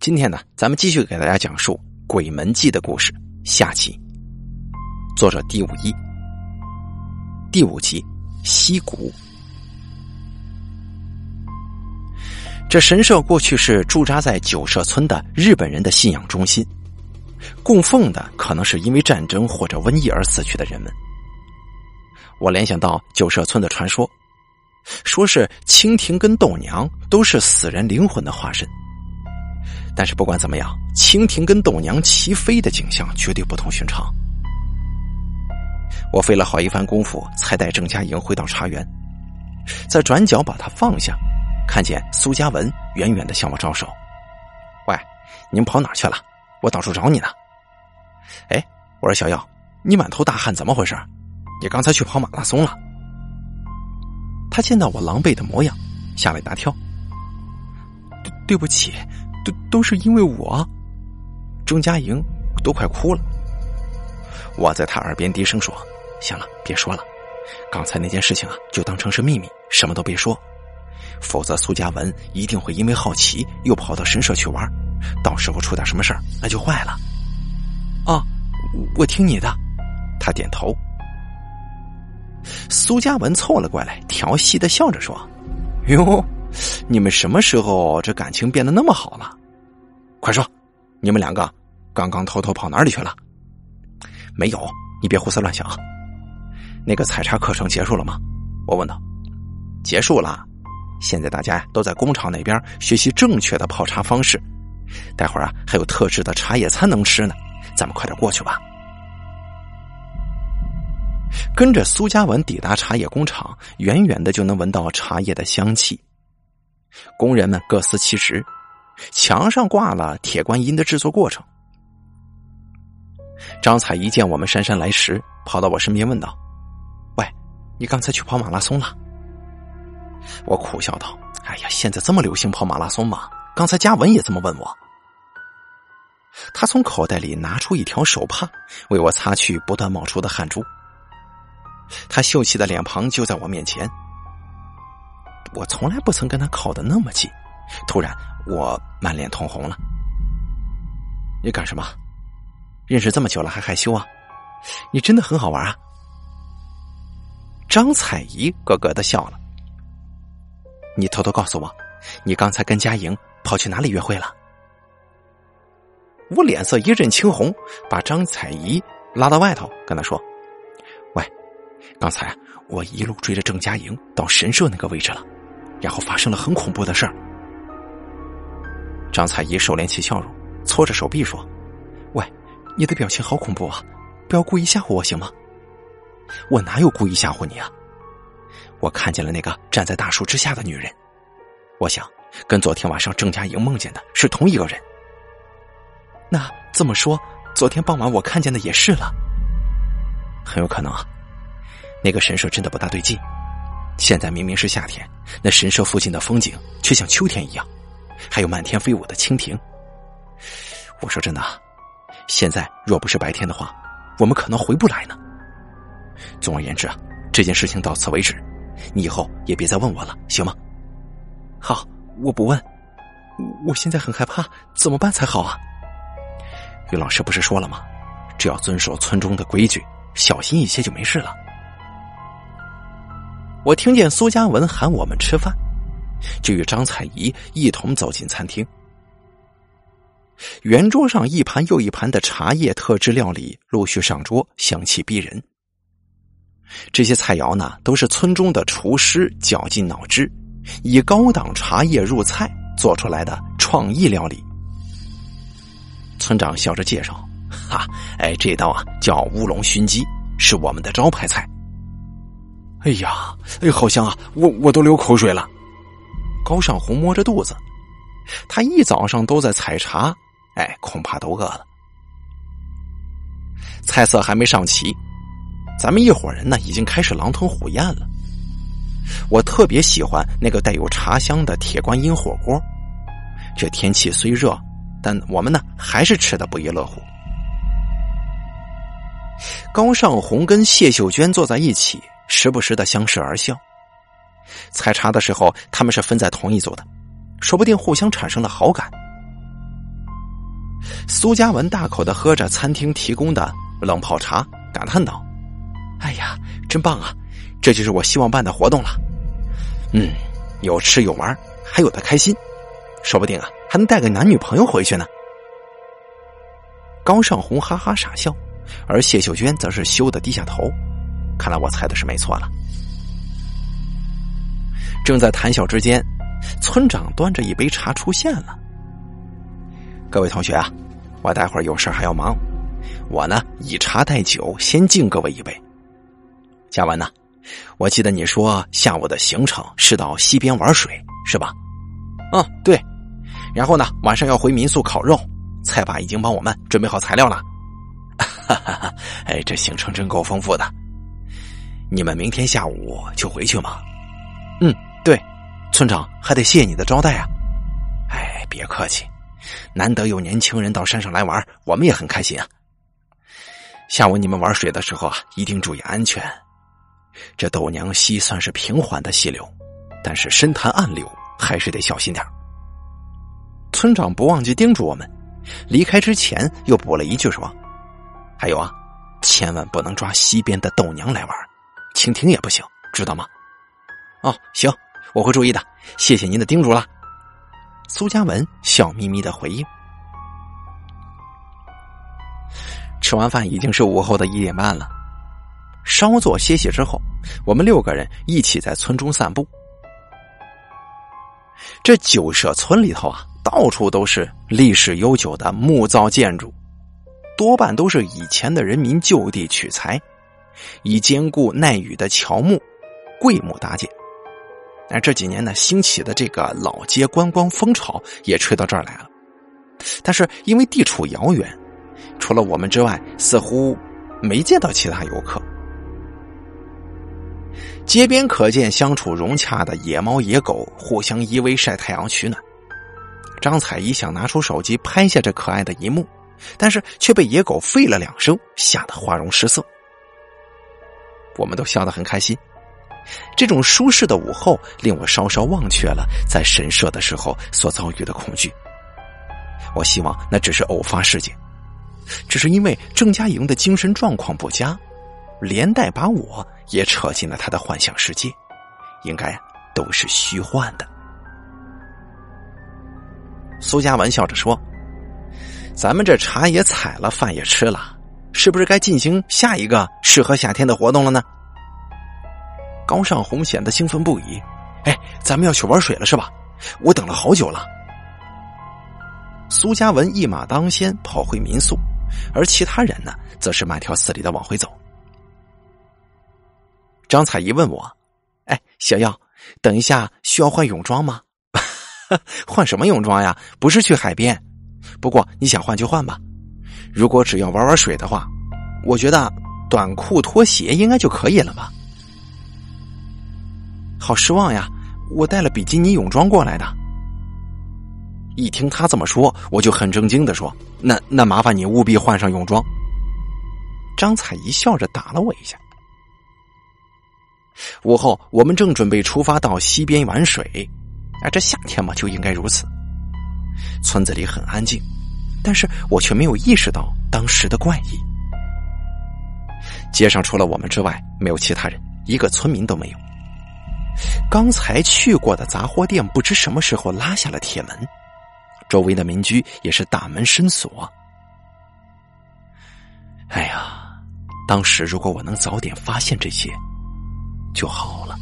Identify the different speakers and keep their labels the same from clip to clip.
Speaker 1: 今天呢，咱们继续给大家讲述《鬼门记》的故事，下集。作者第五一，第五集溪谷。这神社过去是驻扎在九社村的日本人的信仰中心，供奉的可能是因为战争或者瘟疫而死去的人们。我联想到九社村的传说。说是蜻蜓跟豆娘都是死人灵魂的化身，但是不管怎么样，蜻蜓跟豆娘齐飞的景象绝对不同寻常。我费了好一番功夫，才带郑嘉莹回到茶园，在转角把她放下，看见苏嘉文远远的向我招手：“喂，您跑哪去了？我到处找你呢。”哎，我说小耀，你满头大汗，怎么回事？你刚才去跑马拉松了？他见到我狼狈的模样，吓了一大跳。对对不起，都都是因为我。钟佳莹都快哭了。我在他耳边低声说：“行了，别说了，刚才那件事情啊，就当成是秘密，什么都别说。否则苏嘉文一定会因为好奇又跑到神社去玩，到时候出点什么事儿，那就坏了。”啊，我听你的。他点头。苏嘉文凑了过来，调戏的笑着说：“哟，你们什么时候这感情变得那么好了？快说，你们两个刚刚偷偷跑哪里去了？没有，你别胡思乱想。那个采茶课程结束了吗？我问道。结束了，现在大家都在工厂那边学习正确的泡茶方式。待会儿啊，还有特制的茶叶餐能吃呢，咱们快点过去吧。”跟着苏嘉文抵达茶叶工厂，远远的就能闻到茶叶的香气。工人们各司其职，墙上挂了铁观音的制作过程。张彩一见我们姗姗来迟，跑到我身边问道：“喂，你刚才去跑马拉松了？”我苦笑道：“哎呀，现在这么流行跑马拉松吗？刚才嘉文也这么问我。”他从口袋里拿出一条手帕，为我擦去不断冒出的汗珠。他秀气的脸庞就在我面前，我从来不曾跟他靠的那么近。突然，我满脸通红了。你干什么？认识这么久了还害羞啊？你真的很好玩啊！张彩怡咯咯的笑了。你偷偷告诉我，你刚才跟佳莹跑去哪里约会了？我脸色一阵青红，把张彩怡拉到外头，跟他说。喂刚才我一路追着郑佳莹到神社那个位置了，然后发生了很恐怖的事儿。张彩怡收敛起笑容，搓着手臂说：“喂，你的表情好恐怖啊！不要故意吓唬我行吗？我哪有故意吓唬你啊？我看见了那个站在大树之下的女人，我想跟昨天晚上郑佳莹梦见的是同一个人。那这么说，昨天傍晚我看见的也是了，很有可能啊。”那个神社真的不大对劲，现在明明是夏天，那神社附近的风景却像秋天一样，还有漫天飞舞的蜻蜓。我说真的，现在若不是白天的话，我们可能回不来呢。总而言之啊，这件事情到此为止，你以后也别再问我了，行吗？好，我不问。我现在很害怕，怎么办才好啊？于老师不是说了吗？只要遵守村中的规矩，小心一些就没事了。我听见苏嘉文喊我们吃饭，就与张彩怡一同走进餐厅。圆桌上一盘又一盘的茶叶特制料理陆续上桌，香气逼人。这些菜肴呢，都是村中的厨师绞尽脑汁，以高档茶叶入菜做出来的创意料理。村长笑着介绍：“哈，哎，这道啊叫乌龙熏鸡，是我们的招牌菜。”哎呀，哎，好香啊！我我都流口水了。高尚红摸着肚子，他一早上都在采茶，哎，恐怕都饿了。菜色还没上齐，咱们一伙人呢已经开始狼吞虎咽了。我特别喜欢那个带有茶香的铁观音火锅。这天气虽热，但我们呢还是吃的不亦乐乎。高尚红跟谢秀娟坐在一起。时不时的相视而笑。采茶的时候，他们是分在同一组的，说不定互相产生了好感。苏嘉文大口的喝着餐厅提供的冷泡茶，感叹道：“哎呀，真棒啊！这就是我希望办的活动了。嗯，有吃有玩，还有的开心，说不定啊，还能带个男女朋友回去呢。”高尚红哈哈傻笑，而谢秀娟则是羞得低下头。看来我猜的是没错了。正在谈笑之间，村长端着一杯茶出现了。各位同学啊，我待会儿有事还要忙，我呢以茶代酒，先敬各位一杯。嘉文呢，我记得你说下午的行程是到溪边玩水，是吧？嗯，对。然后呢，晚上要回民宿烤肉，菜爸已经帮我们准备好材料了。哈哈哈！哎，这行程真够丰富的。你们明天下午就回去吗？嗯，对。村长还得谢你的招待啊。哎，别客气。难得有年轻人到山上来玩，我们也很开心啊。下午你们玩水的时候啊，一定注意安全。这豆娘溪算是平缓的溪流，但是深潭暗流，还是得小心点村长不忘记叮嘱我们，离开之前又补了一句说：“还有啊，千万不能抓溪边的豆娘来玩，蜻蜓也不行，知道吗？”哦，行，我会注意的。谢谢您的叮嘱了。苏嘉文笑眯眯的回应。吃完饭已经是午后的一点半了，稍作歇息之后，我们六个人一起在村中散步。这九社村里头啊，到处都是历史悠久的木造建筑，多半都是以前的人民就地取材，以坚固耐雨的乔木、桂木搭建。但这几年呢，兴起的这个老街观光风潮也吹到这儿来了。但是因为地处遥远，除了我们之外，似乎没见到其他游客。街边可见相处融洽的野猫野狗互相依偎晒太阳取暖。张彩怡想拿出手机拍下这可爱的一幕，但是却被野狗吠了两声，吓得花容失色。我们都笑得很开心。这种舒适的午后，令我稍稍忘却了在神社的时候所遭遇的恐惧。我希望那只是偶发事件，只是因为郑嘉莹的精神状况不佳，连带把我也扯进了他的幻想世界，应该都是虚幻的。苏嘉文笑着说：“咱们这茶也采了，饭也吃了，是不是该进行下一个适合夏天的活动了呢？”高尚红显得兴奋不已，哎，咱们要去玩水了是吧？我等了好久了。苏嘉文一马当先跑回民宿，而其他人呢，则是慢条斯理的往回走。张彩怡问我：“哎，小耀，等一下需要换泳装吗？换什么泳装呀？不是去海边。不过你想换就换吧。如果只要玩玩水的话，我觉得短裤拖鞋应该就可以了吧。”好失望呀！我带了比基尼泳装过来的。一听他这么说，我就很正经的说：“那那麻烦你务必换上泳装。”张彩怡笑着打了我一下。午后，我们正准备出发到溪边玩水，啊，这夏天嘛就应该如此。村子里很安静，但是我却没有意识到当时的怪异。街上除了我们之外，没有其他人，一个村民都没有。刚才去过的杂货店，不知什么时候拉下了铁门，周围的民居也是大门深锁。哎呀，当时如果我能早点发现这些，就好了。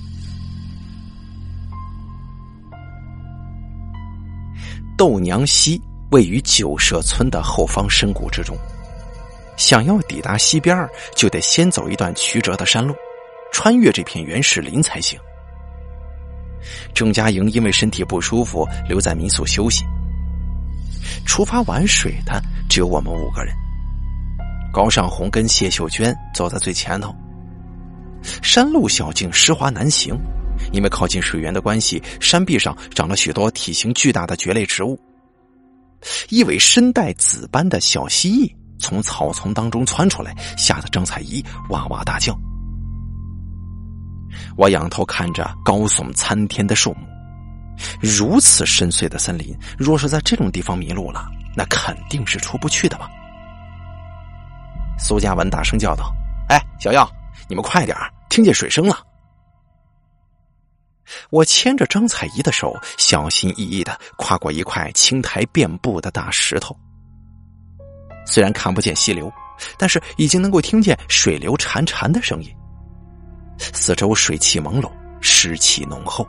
Speaker 1: 豆娘溪位于九社村的后方深谷之中，想要抵达溪边就得先走一段曲折的山路，穿越这片原始林才行。郑嘉莹因为身体不舒服，留在民宿休息。出发玩水的只有我们五个人。高尚红跟谢秀娟走在最前头。山路小径，湿滑难行，因为靠近水源的关系，山壁上长了许多体型巨大的蕨类植物。一尾身带紫斑的小蜥蜴从草丛当中窜出来，吓得张彩怡哇哇大叫。我仰头看着高耸参天的树木，如此深邃的森林，若是在这种地方迷路了，那肯定是出不去的吧？苏嘉文大声叫道：“哎，小耀，你们快点听见水声了！”我牵着张彩怡的手，小心翼翼的跨过一块青苔遍布的大石头。虽然看不见溪流，但是已经能够听见水流潺潺的声音。四周水汽朦胧，湿气浓厚。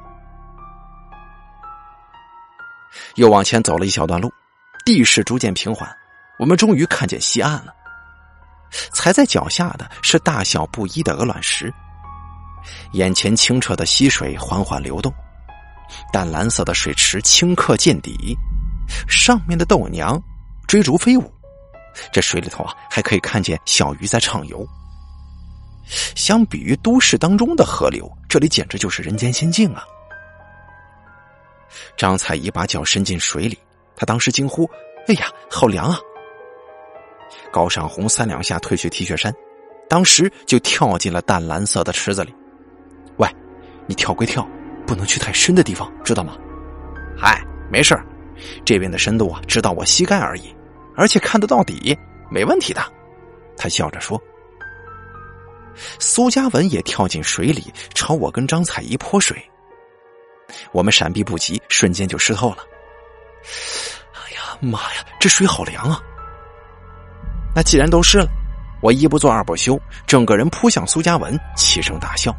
Speaker 1: 又往前走了一小段路，地势逐渐平缓，我们终于看见西岸了。踩在脚下的是大小不一的鹅卵石。眼前清澈的溪水缓缓流动，淡蓝色的水池顷刻见底，上面的豆娘追逐飞舞。这水里头啊，还可以看见小鱼在畅游。相比于都市当中的河流，这里简直就是人间仙境啊！张彩怡把脚伸进水里，她当时惊呼：“哎呀，好凉啊！”高尚红三两下褪去 T 恤衫，当时就跳进了淡蓝色的池子里。喂，你跳归跳，不能去太深的地方，知道吗？嗨，没事这边的深度啊，直到我膝盖而已，而且看得到底，没问题的。他笑着说。苏嘉文也跳进水里，朝我跟张彩怡泼水。我们闪避不及，瞬间就湿透了。哎呀妈呀，这水好凉啊！那既然都湿了，我一不做二不休，整个人扑向苏嘉文，齐声大笑。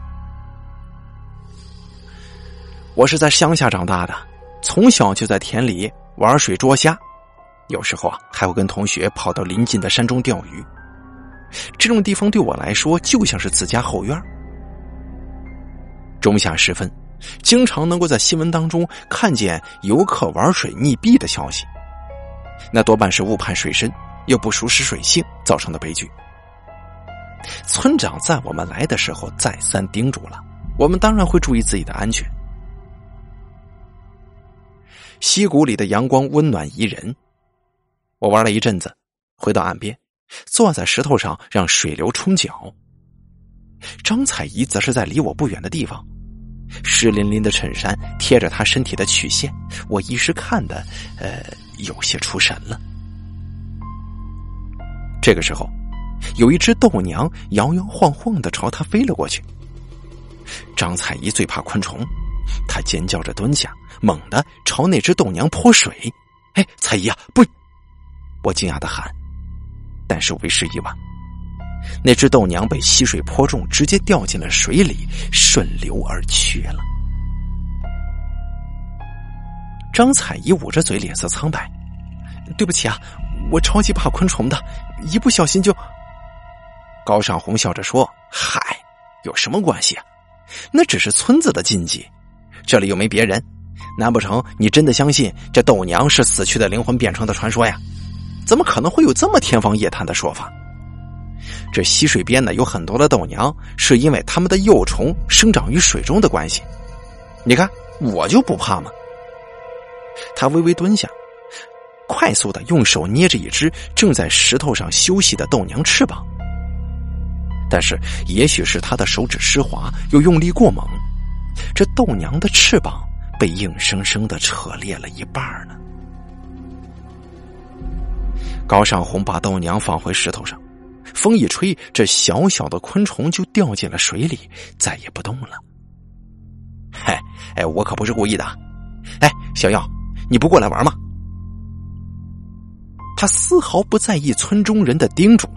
Speaker 1: 我是在乡下长大的，从小就在田里玩水捉虾，有时候啊还会跟同学跑到临近的山中钓鱼。这种地方对我来说就像是自家后院。中下时分，经常能够在新闻当中看见游客玩水溺毙的消息，那多半是误判水深又不熟识水性造成的悲剧。村长在我们来的时候再三叮嘱了，我们当然会注意自己的安全。溪谷里的阳光温暖宜人，我玩了一阵子，回到岸边。坐在石头上，让水流冲脚。张彩怡则是在离我不远的地方，湿淋淋的衬衫贴着她身体的曲线，我一时看的，呃，有些出神了。这个时候，有一只豆娘摇摇晃晃的朝他飞了过去。张彩怡最怕昆虫，她尖叫着蹲下，猛地朝那只豆娘泼水。哎，彩怡啊，不！我惊讶的喊。但是为时已晚，那只豆娘被溪水泼中，直接掉进了水里，顺流而去了。张彩怡捂着嘴，脸色苍白：“对不起啊，我超级怕昆虫的，一不小心就……”高尚红笑着说：“嗨，有什么关系啊？那只是村子的禁忌，这里又没别人，难不成你真的相信这豆娘是死去的灵魂变成的传说呀？”怎么可能会有这么天方夜谭的说法？这溪水边呢有很多的豆娘，是因为它们的幼虫生长于水中的关系。你看，我就不怕嘛。他微微蹲下，快速的用手捏着一只正在石头上休息的豆娘翅膀。但是，也许是他的手指湿滑，又用力过猛，这豆娘的翅膀被硬生生的扯裂了一半呢。高尚红把豆娘放回石头上，风一吹，这小小的昆虫就掉进了水里，再也不动了。嗨，哎，我可不是故意的。哎，小耀，你不过来玩吗？他丝毫不在意村中人的叮嘱，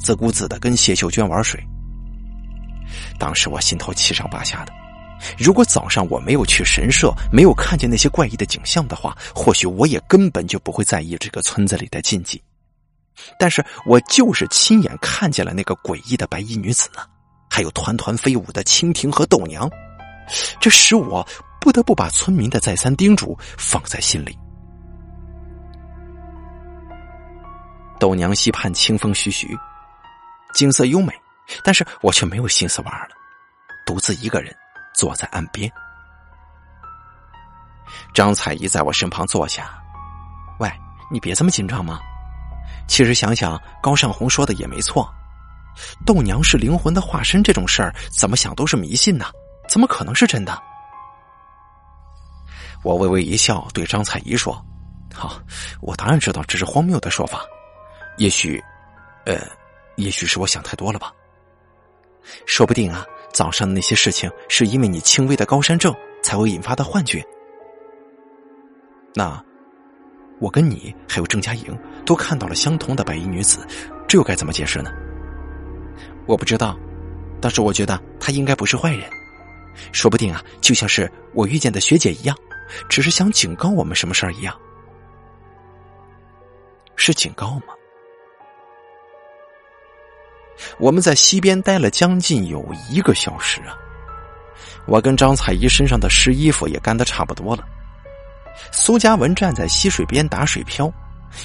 Speaker 1: 自顾自的跟谢秀娟玩水。当时我心头七上八下的。如果早上我没有去神社，没有看见那些怪异的景象的话，或许我也根本就不会在意这个村子里的禁忌。但是我就是亲眼看见了那个诡异的白衣女子呢，还有团团飞舞的蜻蜓和豆娘，这使我不得不把村民的再三叮嘱放在心里。豆娘溪畔清风徐徐，景色优美，但是我却没有心思玩了，独自一个人坐在岸边。张彩怡在我身旁坐下，喂，你别这么紧张嘛。其实想想，高尚红说的也没错，豆娘是灵魂的化身，这种事儿怎么想都是迷信呢，怎么可能是真的？我微微一笑，对张彩怡说：“好，我当然知道这是荒谬的说法，也许，呃，也许是我想太多了吧。说不定啊，早上的那些事情是因为你轻微的高山症才会引发的幻觉。那，我跟你还有郑嘉颖都看到了相同的白衣女子，这又该怎么解释呢？我不知道，但是我觉得她应该不是坏人，说不定啊，就像是我遇见的学姐一样，只是想警告我们什么事儿一样。是警告吗？我们在溪边待了将近有一个小时啊！我跟张彩怡身上的湿衣服也干得差不多了。苏嘉文站在溪水边打水漂，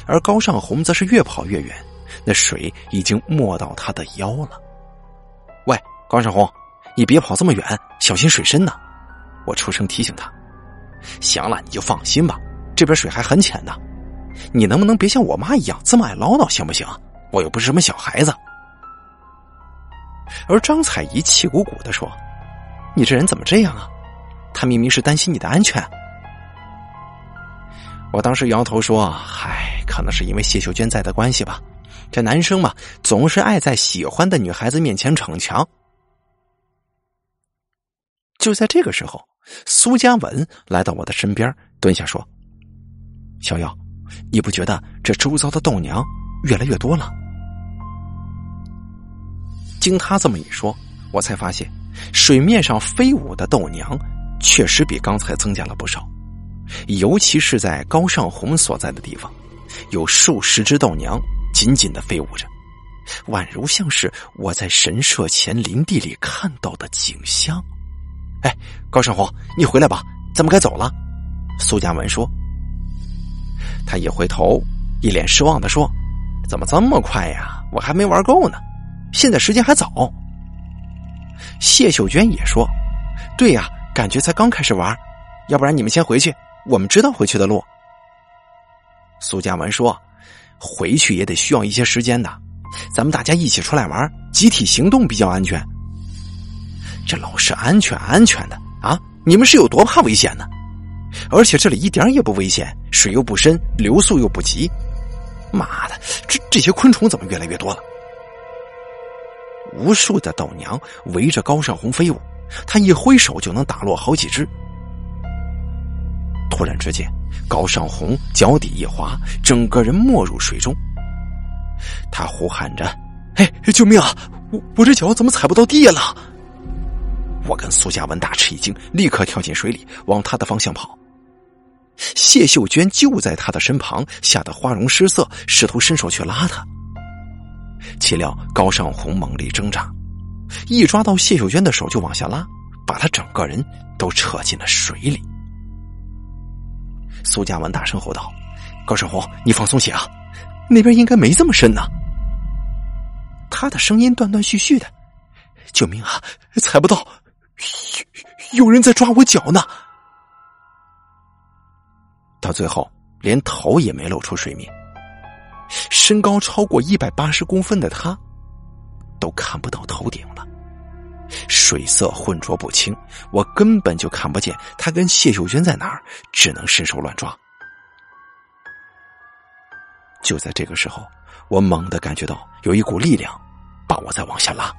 Speaker 1: 而高尚红则是越跑越远，那水已经没到他的腰了。喂，高尚红，你别跑这么远，小心水深呐！我出声提醒他。行了，你就放心吧，这边水还很浅呢。你能不能别像我妈一样这么爱唠叨，行不行？我又不是什么小孩子。而张彩怡气鼓鼓的说：“你这人怎么这样啊？他明明是担心你的安全。”我当时摇头说：“嗨，可能是因为谢秀娟在的关系吧。这男生嘛，总是爱在喜欢的女孩子面前逞强。”就在这个时候，苏嘉文来到我的身边，蹲下说：“小妖。”你不觉得这周遭的豆娘越来越多了？经他这么一说，我才发现水面上飞舞的豆娘确实比刚才增加了不少，尤其是在高尚红所在的地方，有数十只豆娘紧紧的飞舞着，宛如像是我在神社前林地里看到的景象。哎，高尚红，你回来吧，咱们该走了。苏嘉文说。他一回头，一脸失望的说：“怎么这么快呀？我还没玩够呢，现在时间还早。”谢秀娟也说：“对呀，感觉才刚开始玩，要不然你们先回去，我们知道回去的路。”苏嘉文说：“回去也得需要一些时间的，咱们大家一起出来玩，集体行动比较安全。这老是安全安全的啊，你们是有多怕危险呢？”而且这里一点也不危险，水又不深，流速又不急。妈的，这这些昆虫怎么越来越多了？无数的豆娘围着高尚红飞舞，他一挥手就能打落好几只。突然之间，高尚红脚底一滑，整个人没入水中。他呼喊着：“哎，救命啊！我我这脚怎么踩不到地了？”我跟苏嘉文大吃一惊，立刻跳进水里，往他的方向跑。谢秀娟就在他的身旁，吓得花容失色，试图伸手去拉他。岂料高尚红猛力挣扎，一抓到谢秀娟的手就往下拉，把他整个人都扯进了水里。苏嘉文大声吼道：“高胜红，你放松些啊，那边应该没这么深呢。”他的声音断断续续的：“救命啊，踩不到，有人在抓我脚呢。”到最后，连头也没露出水面。身高超过一百八十公分的他，都看不到头顶了。水色浑浊不清，我根本就看不见他跟谢秀娟在哪儿，只能伸手乱抓。就在这个时候，我猛地感觉到有一股力量把我在往下拉。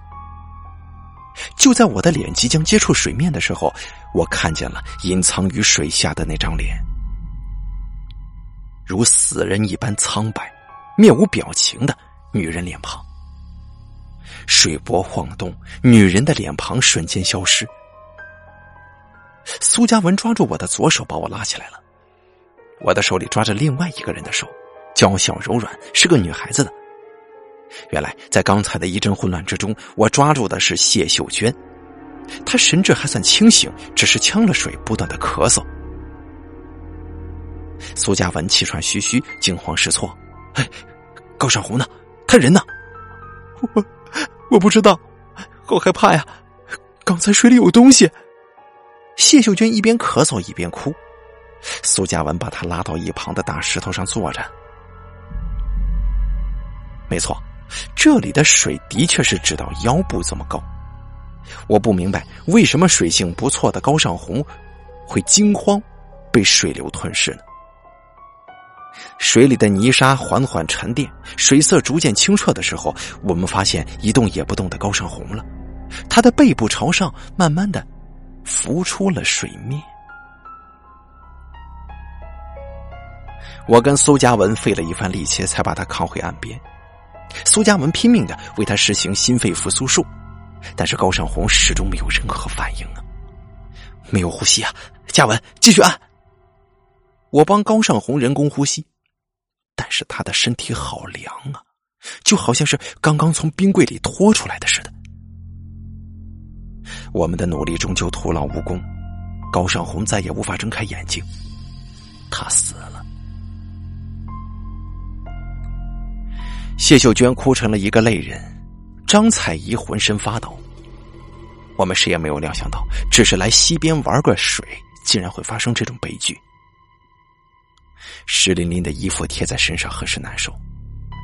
Speaker 1: 就在我的脸即将接触水面的时候，我看见了隐藏于水下的那张脸。如死人一般苍白、面无表情的女人脸庞，水波晃动，女人的脸庞瞬间消失。苏嘉文抓住我的左手，把我拉起来了。我的手里抓着另外一个人的手，娇小柔软，是个女孩子的。原来，在刚才的一阵混乱之中，我抓住的是谢秀娟，她神志还算清醒，只是呛了水，不断的咳嗽。苏嘉文气喘吁吁，惊慌失措。哎，高尚红呢？他人呢？我我不知道，好害怕呀！刚才水里有东西。谢秀娟一边咳嗽一边哭。苏嘉文把她拉到一旁的大石头上坐着。没错，这里的水的确是直到腰部这么高。我不明白为什么水性不错的高尚红会惊慌，被水流吞噬呢？水里的泥沙缓缓沉淀，水色逐渐清澈的时候，我们发现一动也不动的高尚红了，他的背部朝上，慢慢的浮出了水面。我跟苏嘉文费了一番力气，才把他扛回岸边。苏嘉文拼命的为他实行心肺复苏术，但是高尚红始终没有任何反应啊，没有呼吸啊！嘉文，继续按。我帮高尚红人工呼吸，但是他的身体好凉啊，就好像是刚刚从冰柜里拖出来的似的。我们的努力终究徒劳无功，高尚红再也无法睁开眼睛，他死了。谢秀娟哭成了一个泪人，张彩怡浑身发抖。我们谁也没有料想到，只是来溪边玩个水，竟然会发生这种悲剧。湿淋淋的衣服贴在身上很是难受，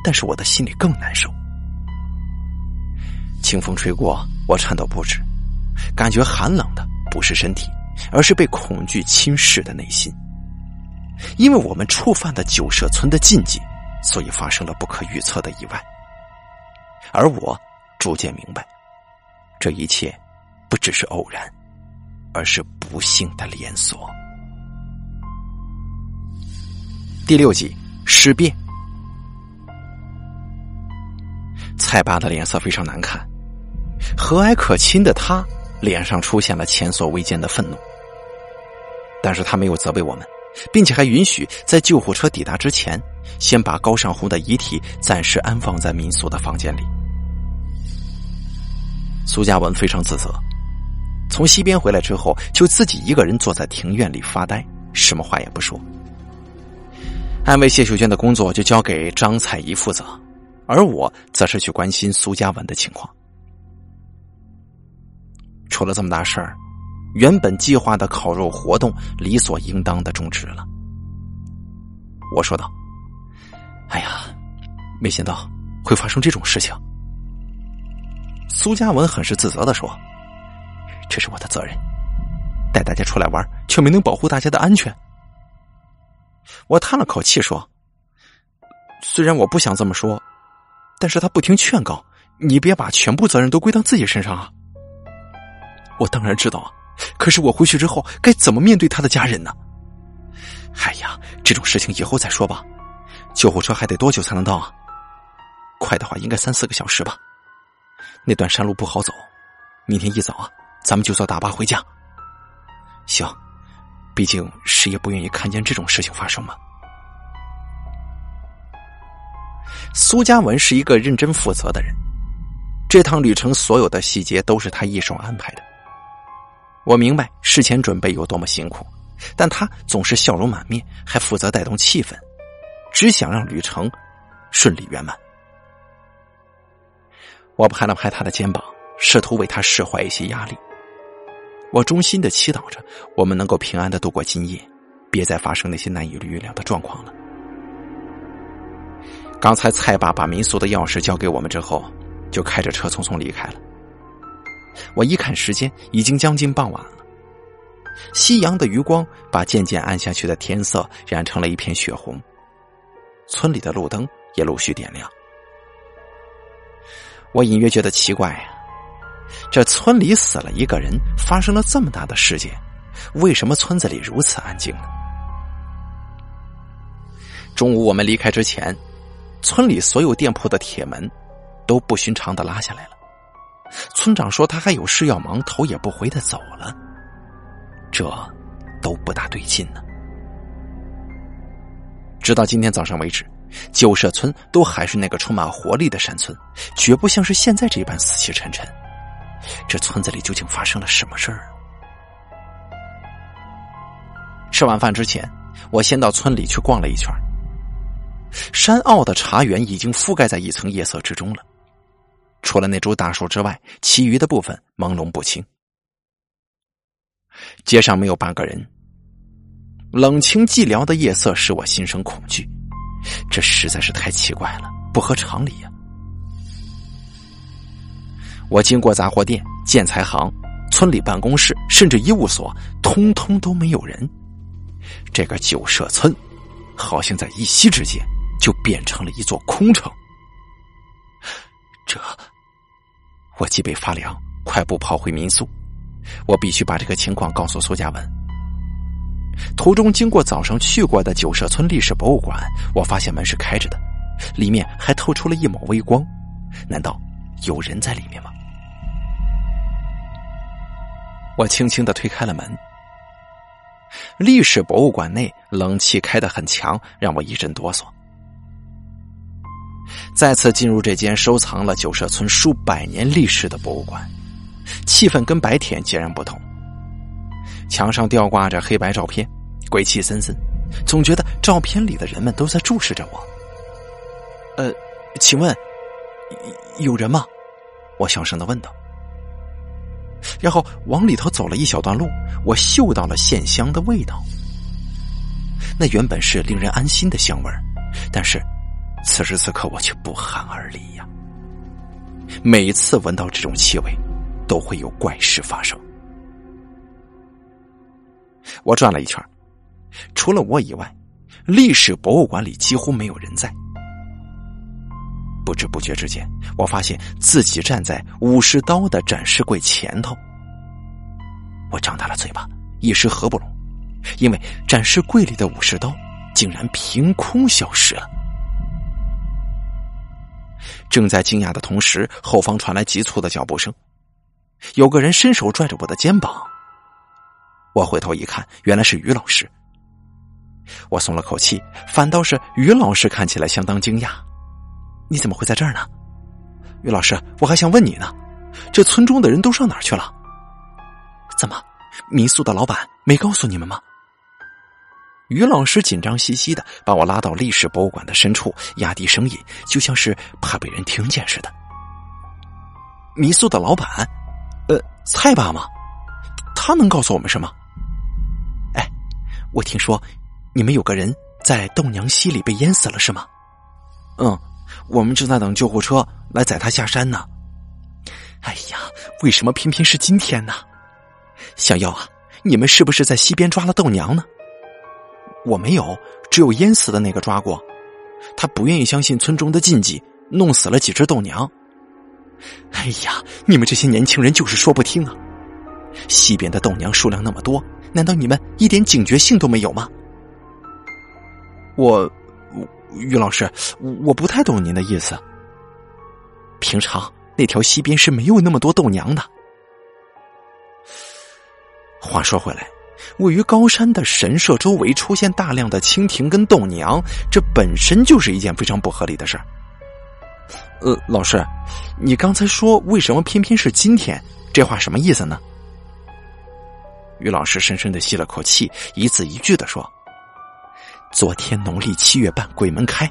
Speaker 1: 但是我的心里更难受。清风吹过，我颤抖不止，感觉寒冷的不是身体，而是被恐惧侵蚀的内心。因为我们触犯了九社村的禁忌，所以发生了不可预测的意外。而我逐渐明白，这一切不只是偶然，而是不幸的连锁。第六集尸变，蔡爸的脸色非常难看，和蔼可亲的他脸上出现了前所未见的愤怒，但是他没有责备我们，并且还允许在救护车抵达之前，先把高尚红的遗体暂时安放在民宿的房间里。苏嘉文非常自责，从西边回来之后，就自己一个人坐在庭院里发呆，什么话也不说。安慰谢秀娟的工作就交给张彩怡负责，而我则是去关心苏嘉文的情况。出了这么大事儿，原本计划的烤肉活动理所应当的终止了。我说道：“哎呀，没想到会发生这种事情。”苏嘉文很是自责的说：“这是我的责任，带大家出来玩，却没能保护大家的安全。”我叹了口气说：“虽然我不想这么说，但是他不听劝告，你别把全部责任都归到自己身上啊！”我当然知道啊，可是我回去之后该怎么面对他的家人呢？哎呀，这种事情以后再说吧。救护车还得多久才能到啊？快的话应该三四个小时吧。那段山路不好走，明天一早啊，咱们就坐大巴回家。行。毕竟，谁也不愿意看见这种事情发生嘛。苏嘉文是一个认真负责的人，这趟旅程所有的细节都是他一手安排的。我明白事前准备有多么辛苦，但他总是笑容满面，还负责带动气氛，只想让旅程顺利圆满。我拍了拍他的肩膀，试图为他释怀一些压力。我衷心的祈祷着，我们能够平安的度过今夜，别再发生那些难以预料的状况了。刚才蔡爸把民宿的钥匙交给我们之后，就开着车匆匆离开了。我一看时间，已经将近傍晚了。夕阳的余光把渐渐暗下去的天色染成了一片血红，村里的路灯也陆续点亮。我隐约觉得奇怪呀。这村里死了一个人，发生了这么大的事件，为什么村子里如此安静呢？中午我们离开之前，村里所有店铺的铁门都不寻常的拉下来了。村长说他还有事要忙，头也不回的走了。这都不大对劲呢。直到今天早上为止，旧社村都还是那个充满活力的山村，绝不像是现在这般死气沉沉。这村子里究竟发生了什么事儿？吃晚饭之前，我先到村里去逛了一圈。山坳的茶园已经覆盖在一层夜色之中了，除了那株大树之外，其余的部分朦胧不清。街上没有半个人，冷清寂寥的夜色使我心生恐惧，这实在是太奇怪了，不合常理呀。我经过杂货店、建材行、村里办公室，甚至医务所，通通都没有人。这个九社村好像在一夕之间就变成了一座空城。这，我脊背发凉，快步跑回民宿。我必须把这个情况告诉苏嘉文。途中经过早上去过的九社村历史博物馆，我发现门是开着的，里面还透出了一抹微光。难道有人在里面吗？我轻轻的推开了门。历史博物馆内冷气开得很强，让我一阵哆嗦。再次进入这间收藏了九社村数百年历史的博物馆，气氛跟白天截然不同。墙上吊挂着黑白照片，鬼气森森，总觉得照片里的人们都在注视着我。呃，请问有人吗？我小声的问道。然后往里头走了一小段路，我嗅到了线香的味道。那原本是令人安心的香味但是此时此刻我却不寒而栗呀。每次闻到这种气味，都会有怪事发生。我转了一圈，除了我以外，历史博物馆里几乎没有人在。不知不觉之间，我发现自己站在武士刀的展示柜前头。我张大了嘴巴，一时合不拢，因为展示柜里的武士刀竟然凭空消失了。正在惊讶的同时，后方传来急促的脚步声，有个人伸手拽着我的肩膀。我回头一看，原来是于老师。我松了口气，反倒是于老师看起来相当惊讶。你怎么会在这儿呢，于老师？我还想问你呢，这村中的人都上哪儿去了？怎么，民宿的老板没告诉你们吗？于老师紧张兮兮的把我拉到历史博物馆的深处，压低声音，就像是怕被人听见似的。民宿的老板，呃，蔡爸吗？他能告诉我们什么？哎，我听说你们有个人在豆娘溪里被淹死了，是吗？嗯。我们正在等救护车来载他下山呢。哎呀，为什么偏偏是今天呢？小妖啊，你们是不是在溪边抓了豆娘呢？我没有，只有淹死的那个抓过。他不愿意相信村中的禁忌，弄死了几只豆娘。哎呀，你们这些年轻人就是说不听啊！溪边的豆娘数量那么多，难道你们一点警觉性都没有吗？我。于老师，我不太懂您的意思。平常那条溪边是没有那么多豆娘的。话说回来，位于高山的神社周围出现大量的蜻蜓跟豆娘，这本身就是一件非常不合理的事儿。呃，老师，你刚才说为什么偏偏是今天？这话什么意思呢？于老师深深的吸了口气，一字一句的说。昨天农历七月半，鬼门开，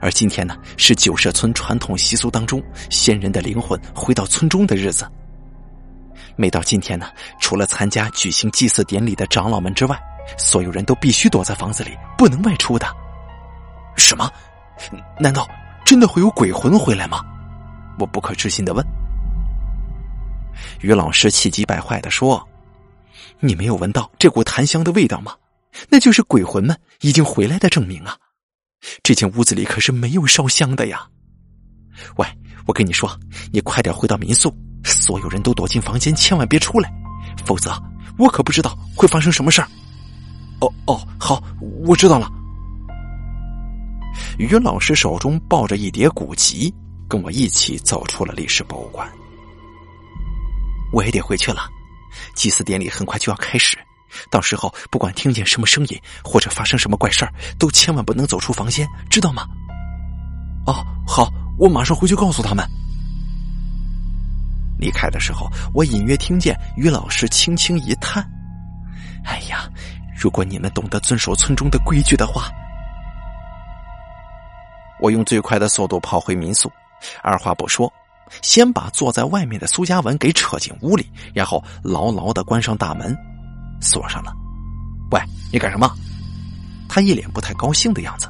Speaker 1: 而今天呢，是九社村传统习俗当中先人的灵魂回到村中的日子。每到今天呢，除了参加举行祭祀典礼的长老们之外，所有人都必须躲在房子里，不能外出的。什么？难道真的会有鬼魂回来吗？我不可置信的问。于老师气急败坏的说：“你没有闻到这股檀香的味道吗？”那就是鬼魂们已经回来的证明啊！这间屋子里可是没有烧香的呀！喂，我跟你说，你快点回到民宿，所有人都躲进房间，千万别出来，否则我可不知道会发生什么事儿。哦哦，好，我知道了。于老师手中抱着一叠古籍，跟我一起走出了历史博物馆。我也得回去了，祭祀典礼很快就要开始。到时候不管听见什么声音或者发生什么怪事儿，都千万不能走出房间，知道吗？哦，好，我马上回去告诉他们。离开的时候，我隐约听见于老师轻轻一叹：“哎呀，如果你们懂得遵守村中的规矩的话。”我用最快的速度跑回民宿，二话不说，先把坐在外面的苏嘉文给扯进屋里，然后牢牢的关上大门。锁上了。喂，你干什么？他一脸不太高兴的样子。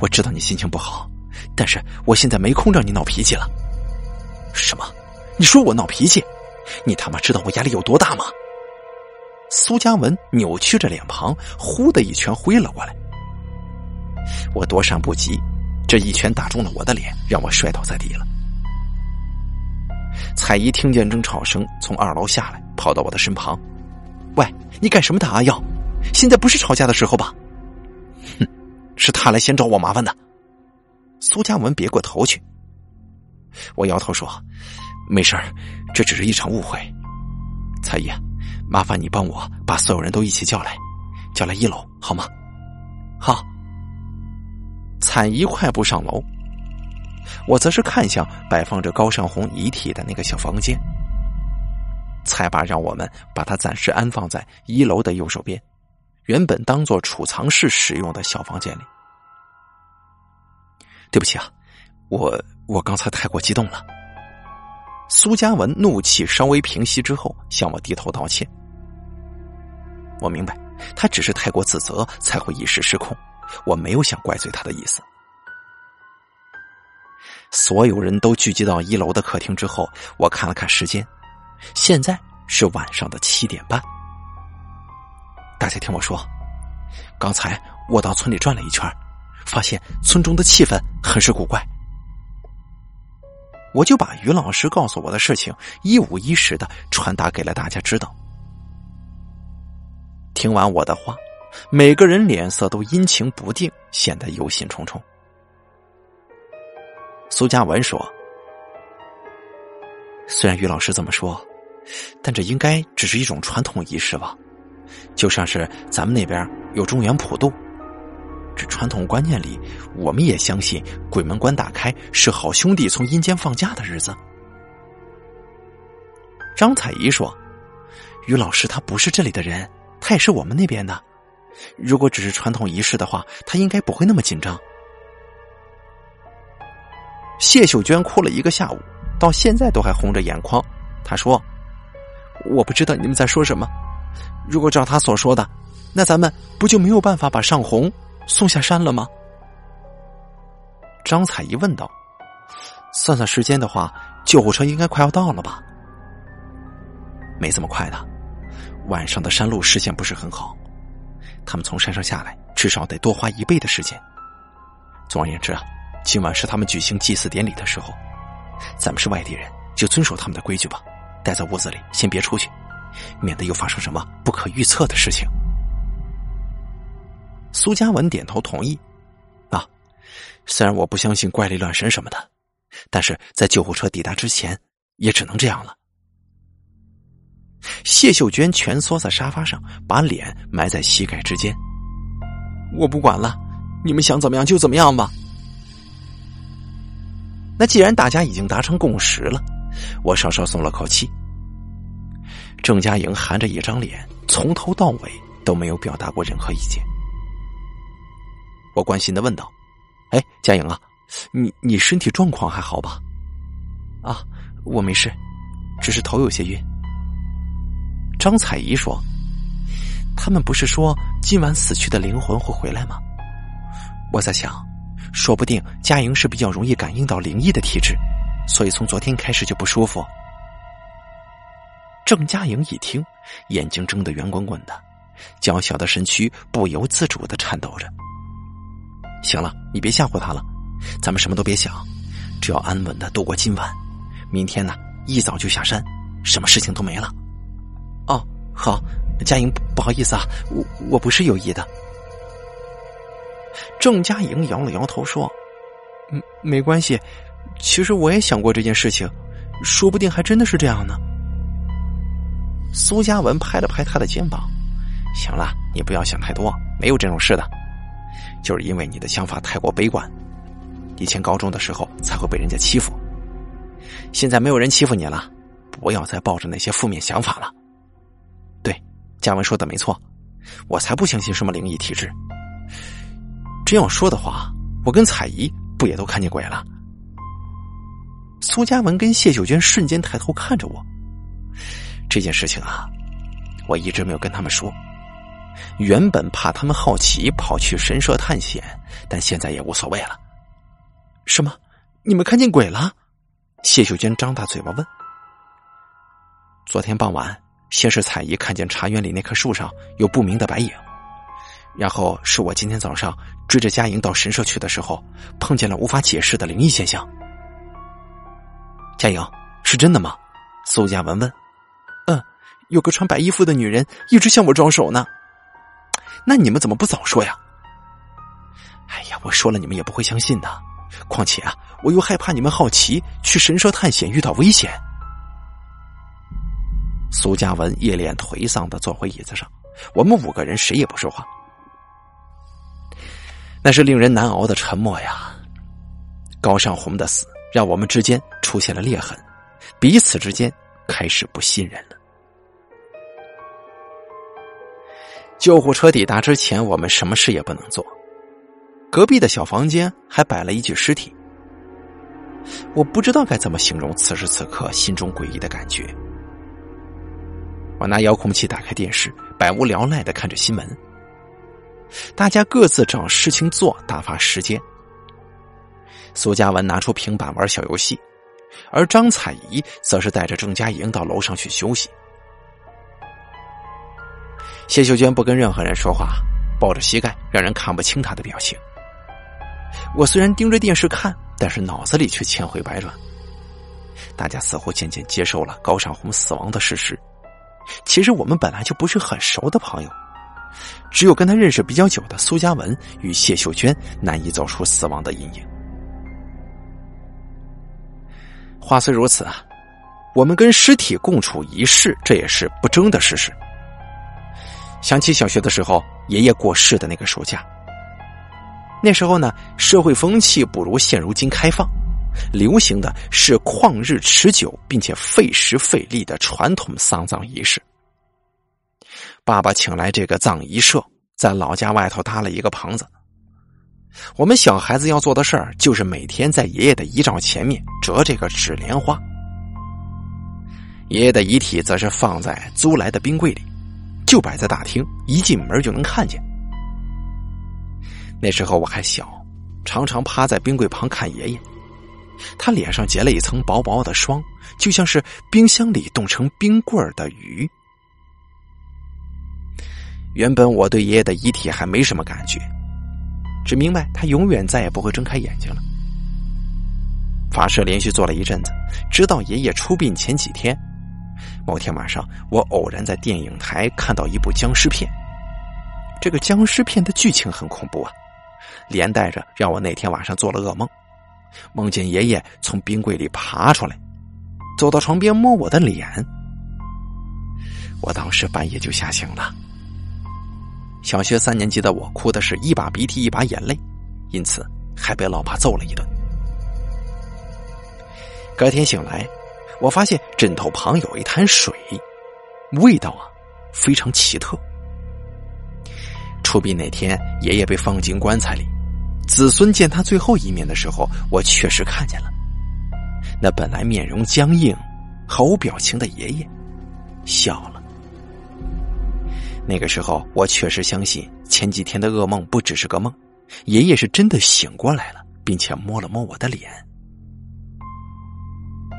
Speaker 1: 我知道你心情不好，但是我现在没空让你闹脾气了。什么？你说我闹脾气？你他妈知道我压力有多大吗？苏嘉文扭曲着脸庞，呼的一拳挥了过来。我躲闪不及，这一拳打中了我的脸，让我摔倒在地了。彩姨听见争吵声，从二楼下来，跑到我的身旁：“喂，你干什么的阿耀？现在不是吵架的时候吧？”“哼，是他来先找我麻烦的。”苏嘉文别过头去。我摇头说：“没事儿，这只是一场误会。”彩姨，麻烦你帮我把所有人都一起叫来，叫来一楼好吗？好。彩姨快步上楼，我则是看向摆放着高尚红遗体的那个小房间。彩爸让我们把它暂时安放在一楼的右手边，原本当做储藏室使用的小房间里。对不起啊，我我刚才太过激动了。苏嘉文怒气稍微平息之后，向我低头道歉。我明白，他只是太过自责，才会一时失控。我没有想怪罪他的意思。所有人都聚集到一楼的客厅之后，我看了看时间，现在是晚上的七点半。大家听我说，刚才我到村里转了一圈，发现村中的气氛很是古怪。我就把于老师告诉我的事情一五一十的传达给了大家知道。听完我的话，每个人脸色都阴晴不定，显得忧心忡忡。苏嘉文说：“虽然于老师这么说，但这应该只是一种传统仪式吧？就像是咱们那边有中原普渡。”这传统观念里，我们也相信鬼门关打开是好兄弟从阴间放假的日子。张彩怡说：“于老师他不是这里的人，他也是我们那边的。如果只是传统仪式的话，他应该不会那么紧张。”谢秀娟哭了一个下午，到现在都还红着眼眶。她说：“我不知道你们在说什么。如果照他所说的，那咱们不就没有办法把尚红？”送下山了吗？张彩怡问道。算算时间的话，救护车应该快要到了吧？没这么快的，晚上的山路视线不是很好，他们从山上下来，至少得多花一倍的时间。总而言之啊，今晚是他们举行祭祀典礼的时候，咱们是外地人，就遵守他们的规矩吧，待在屋子里，先别出去，免得又发生什么不可预测的事情。苏嘉文点头同意，啊，虽然我不相信怪力乱神什么的，但是在救护车抵达之前，也只能这样了。谢秀娟蜷缩在沙发上，把脸埋在膝盖之间。我不管了，你们想怎么样就怎么样吧。那既然大家已经达成共识了，我稍稍松了口气。郑嘉颖含着一张脸，从头到尾都没有表达过任何意见。我关心的问道：“哎，佳颖啊，你你身体状况还好吧？”“啊，我没事，只是头有些晕。”张彩怡说：“他们不是说今晚死去的灵魂会回来吗？”我在想，说不定佳莹是比较容易感应到灵异的体质，所以从昨天开始就不舒服。郑佳莹一听，眼睛睁得圆滚滚的，娇小的身躯不由自主的颤抖着。行了，你别吓唬他了，咱们什么都别想，只要安稳的度过今晚，明天呢一早就下山，什么事情都没了。哦，好，佳莹，不好意思啊，我我不是有意的。郑佳莹摇了摇头说：“嗯，没关系，其实我也想过这件事情，说不定还真的是这样呢。”苏嘉文拍了拍他的肩膀：“行了，你不要想太多，没有这种事的。”就是因为你的想法太过悲观，以前高中的时候才会被人家欺负，现在没有人欺负你了，不要再抱着那些负面想法了。对，嘉文说的没错，我才不相信什么灵异体质。这样说的话，我跟彩姨不也都看见鬼了？苏嘉文跟谢秀娟瞬间抬头看着我，这件事情啊，我一直没有跟他们说。原本怕他们好奇跑去神社探险，但现在也无所谓了。什么？你们看见鬼了？谢秀娟张大嘴巴问。昨天傍晚，先是彩姨看见茶园里那棵树上有不明的白影，然后是我今天早上追着佳莹到神社去的时候，碰见了无法解释的灵异现象。夏莹，是真的吗？苏嘉文问。
Speaker 2: 嗯，有个穿白衣服的女人一直向我招手呢。
Speaker 1: 那你们怎么不早说呀？哎呀，我说了你们也不会相信的。况且啊，我又害怕你们好奇去神社探险遇到危险。苏嘉文一脸颓丧的坐回椅子上，我们五个人谁也不说话。那是令人难熬的沉默呀。高尚红的死。让我们之间出现了裂痕，彼此之间开始不信任了。救护车抵达之前，我们什么事也不能做。隔壁的小房间还摆了一具尸体，我不知道该怎么形容此时此刻心中诡异的感觉。我拿遥控器打开电视，百无聊赖的看着新闻，大家各自找事情做，打发时间。苏嘉文拿出平板玩小游戏，而张彩怡则是带着郑佳莹到楼上去休息。谢秀娟不跟任何人说话，抱着膝盖，让人看不清她的表情。我虽然盯着电视看，但是脑子里却千回百转。大家似乎渐渐接受了高尚红死亡的事实。其实我们本来就不是很熟的朋友，只有跟他认识比较久的苏嘉文与谢秀娟难以走出死亡的阴影。话虽如此啊，我们跟尸体共处一室，这也是不争的事实。想起小学的时候，爷爷过世的那个暑假，那时候呢，社会风气不如现如今开放，流行的是旷日持久并且费时费力的传统丧葬仪式。爸爸请来这个葬仪社，在老家外头搭了一个棚子。我们小孩子要做的事儿，就是每天在爷爷的遗照前面折这个纸莲花。爷爷的遗体则是放在租来的冰柜里，就摆在大厅，一进门就能看见。那时候我还小，常常趴在冰柜旁看爷爷，他脸上结了一层薄薄的霜，就像是冰箱里冻成冰棍的鱼。原本我对爷爷的遗体还没什么感觉。只明白他永远再也不会睁开眼睛了。法事连续做了一阵子，直到爷爷出殡前几天，某天晚上，我偶然在电影台看到一部僵尸片。这个僵尸片的剧情很恐怖啊，连带着让我那天晚上做了噩梦，梦见爷爷从冰柜里爬出来，走到床边摸我的脸。我当时半夜就吓醒了。小学三年级的我哭的是一把鼻涕一把眼泪，因此还被老爸揍了一顿。隔天醒来，我发现枕头旁有一滩水，味道啊非常奇特。出殡那天，爷爷被放进棺材里，子孙见他最后一面的时候，我确实看见了，那本来面容僵硬、毫无表情的爷爷笑了。那个时候，我确实相信前几天的噩梦不只是个梦，爷爷是真的醒过来了，并且摸了摸我的脸。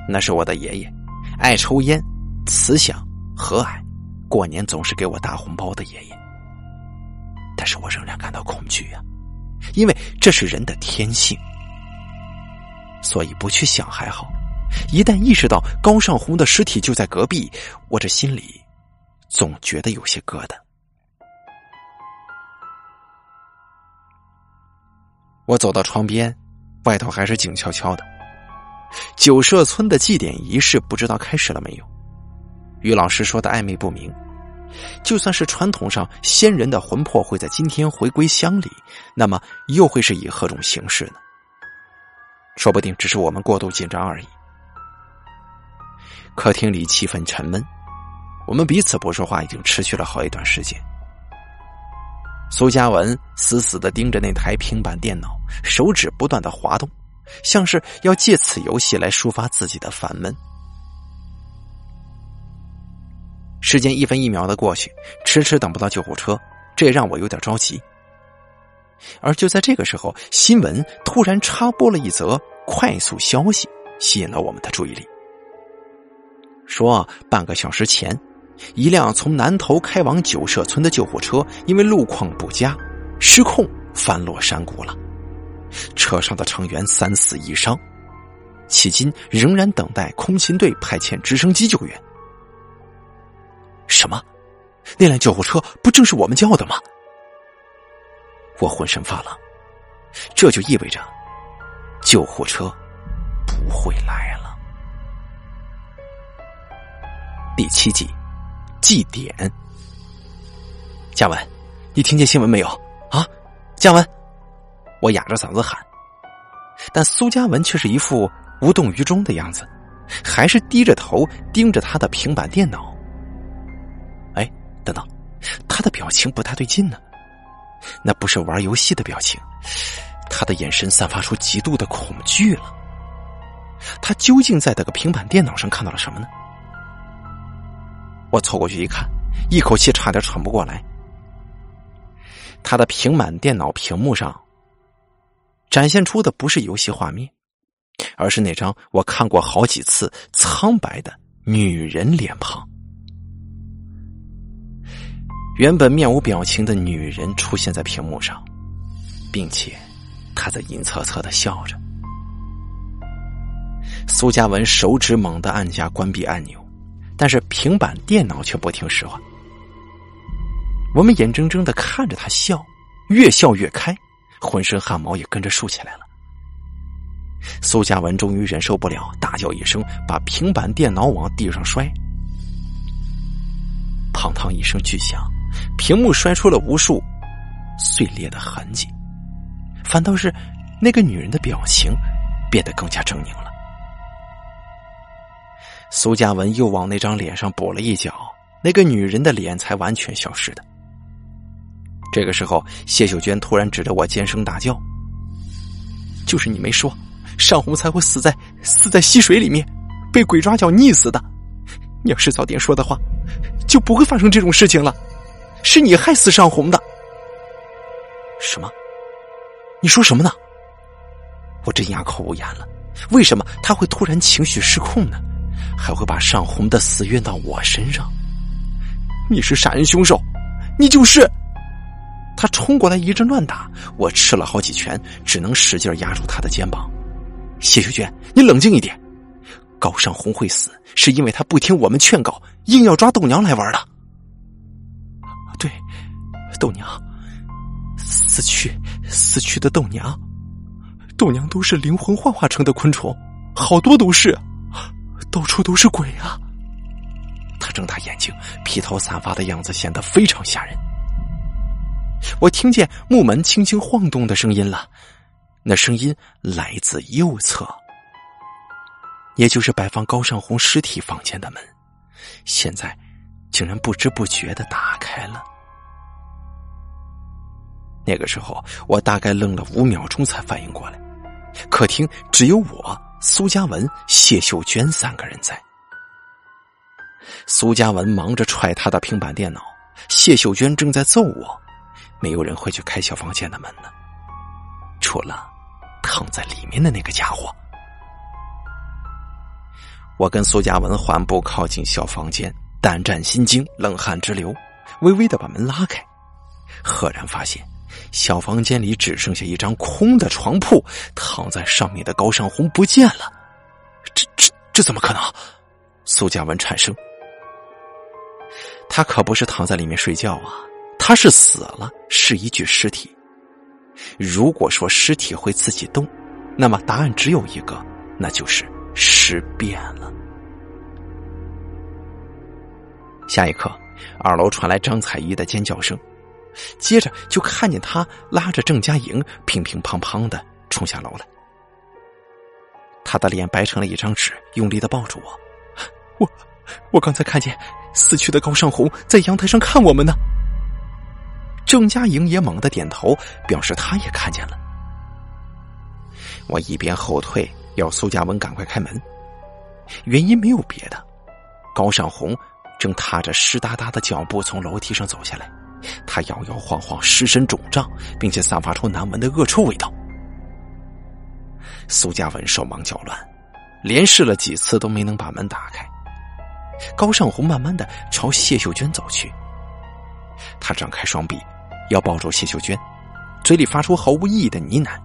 Speaker 1: 那是我的爷爷，爱抽烟，慈祥和蔼，过年总是给我大红包的爷爷。但是我仍然感到恐惧呀，因为这是人的天性，所以不去想还好，一旦意识到高尚红的尸体就在隔壁，我这心里。总觉得有些疙瘩。我走到窗边，外头还是静悄悄的。九社村的祭典仪式不知道开始了没有？于老师说的暧昧不明。就算是传统上先人的魂魄会在今天回归乡里，那么又会是以何种形式呢？说不定只是我们过度紧张而已。客厅里气氛沉闷。我们彼此不说话，已经持续了好一段时间。苏嘉文死死的盯着那台平板电脑，手指不断的滑动，像是要借此游戏来抒发自己的烦闷。时间一分一秒的过去，迟迟等不到救护车，这也让我有点着急。而就在这个时候，新闻突然插播了一则快速消息，吸引了我们的注意力。说半个小时前。一辆从南头开往九社村的救护车，因为路况不佳，失控翻落山谷了。车上的成员三死一伤，迄今仍然等待空勤队派遣直升机救援。什么？那辆救护车不正是我们叫的吗？我浑身发冷，这就意味着救护车不会来了。第七集。祭典，嘉文，你听见新闻没有？啊，嘉文，我哑着嗓子喊，但苏嘉文却是一副无动于衷的样子，还是低着头盯着他的平板电脑。哎，等等，他的表情不太对劲呢，那不是玩游戏的表情，他的眼神散发出极度的恐惧了。他究竟在那个平板电脑上看到了什么呢？我凑过去一看，一口气差点喘不过来。他的平板电脑屏幕上展现出的不是游戏画面，而是那张我看过好几次苍白的女人脸庞。原本面无表情的女人出现在屏幕上，并且她在阴恻恻的笑着。苏嘉文手指猛地按下关闭按钮。但是平板电脑却不听使唤，我们眼睁睁的看着他笑，越笑越开，浑身汗毛也跟着竖起来了。苏嘉文终于忍受不了，大叫一声，把平板电脑往地上摔，砰砰一声巨响，屏幕摔出了无数碎裂的痕迹，反倒是那个女人的表情变得更加狰狞了。苏嘉文又往那张脸上补了一脚，那个女人的脸才完全消失的。这个时候，谢秀娟突然指着我尖声大叫：“就是你没说，尚红才会死在死在溪水里面，被鬼抓脚溺死的。你要是早点说的话，就不会发生这种事情了。是你害死尚红的。”什么？你说什么呢？我真哑口无言了。为什么他会突然情绪失控呢？还会把尚红的死怨到我身上？你是杀人凶手，你就是！他冲过来一阵乱打，我吃了好几拳，只能使劲压住他的肩膀。谢秀娟，你冷静一点。高尚红会死，是因为他不听我们劝告，硬要抓豆娘来玩的。对，豆娘，死去死去的豆娘，豆娘都是灵魂幻化成的昆虫，好多都是。到处都是鬼啊！他睁大眼睛，披头散发的样子显得非常吓人。我听见木门轻轻晃动的声音了，那声音来自右侧，也就是摆放高尚红尸体房间的门，现在竟然不知不觉的打开了。那个时候，我大概愣了五秒钟才反应过来，客厅只有我。苏嘉文、谢秀娟三个人在。苏嘉文忙着踹他的平板电脑，谢秀娟正在揍我。没有人会去开小房间的门呢，除了躺在里面的那个家伙。我跟苏嘉文缓步靠近小房间，胆战心惊，冷汗直流，微微的把门拉开，赫然发现。小房间里只剩下一张空的床铺，躺在上面的高尚红不见了。这这这怎么可能？苏嘉文产生，他可不是躺在里面睡觉啊，他是死了，是一具尸体。如果说尸体会自己动，那么答案只有一个，那就是尸变了。下一刻，二楼传来张彩怡的尖叫声。接着就看见他拉着郑佳莹乒乒乓乓的冲下楼来，他的脸白成了一张纸，用力的抱住我。我，我刚才看见死去的高尚红在阳台上看我们呢。郑佳莹也猛地点头，表示他也看见了。我一边后退，要苏嘉文赶快开门。原因没有别的，高尚红正踏着湿哒哒的脚步从楼梯上走下来。他摇摇晃晃，尸身肿胀，并且散发出难闻的恶臭味道。苏嘉文手忙脚乱，连试了几次都没能把门打开。高尚红慢慢的朝谢秀娟走去。他张开双臂，要抱住谢秀娟，嘴里发出毫无意义的呢喃。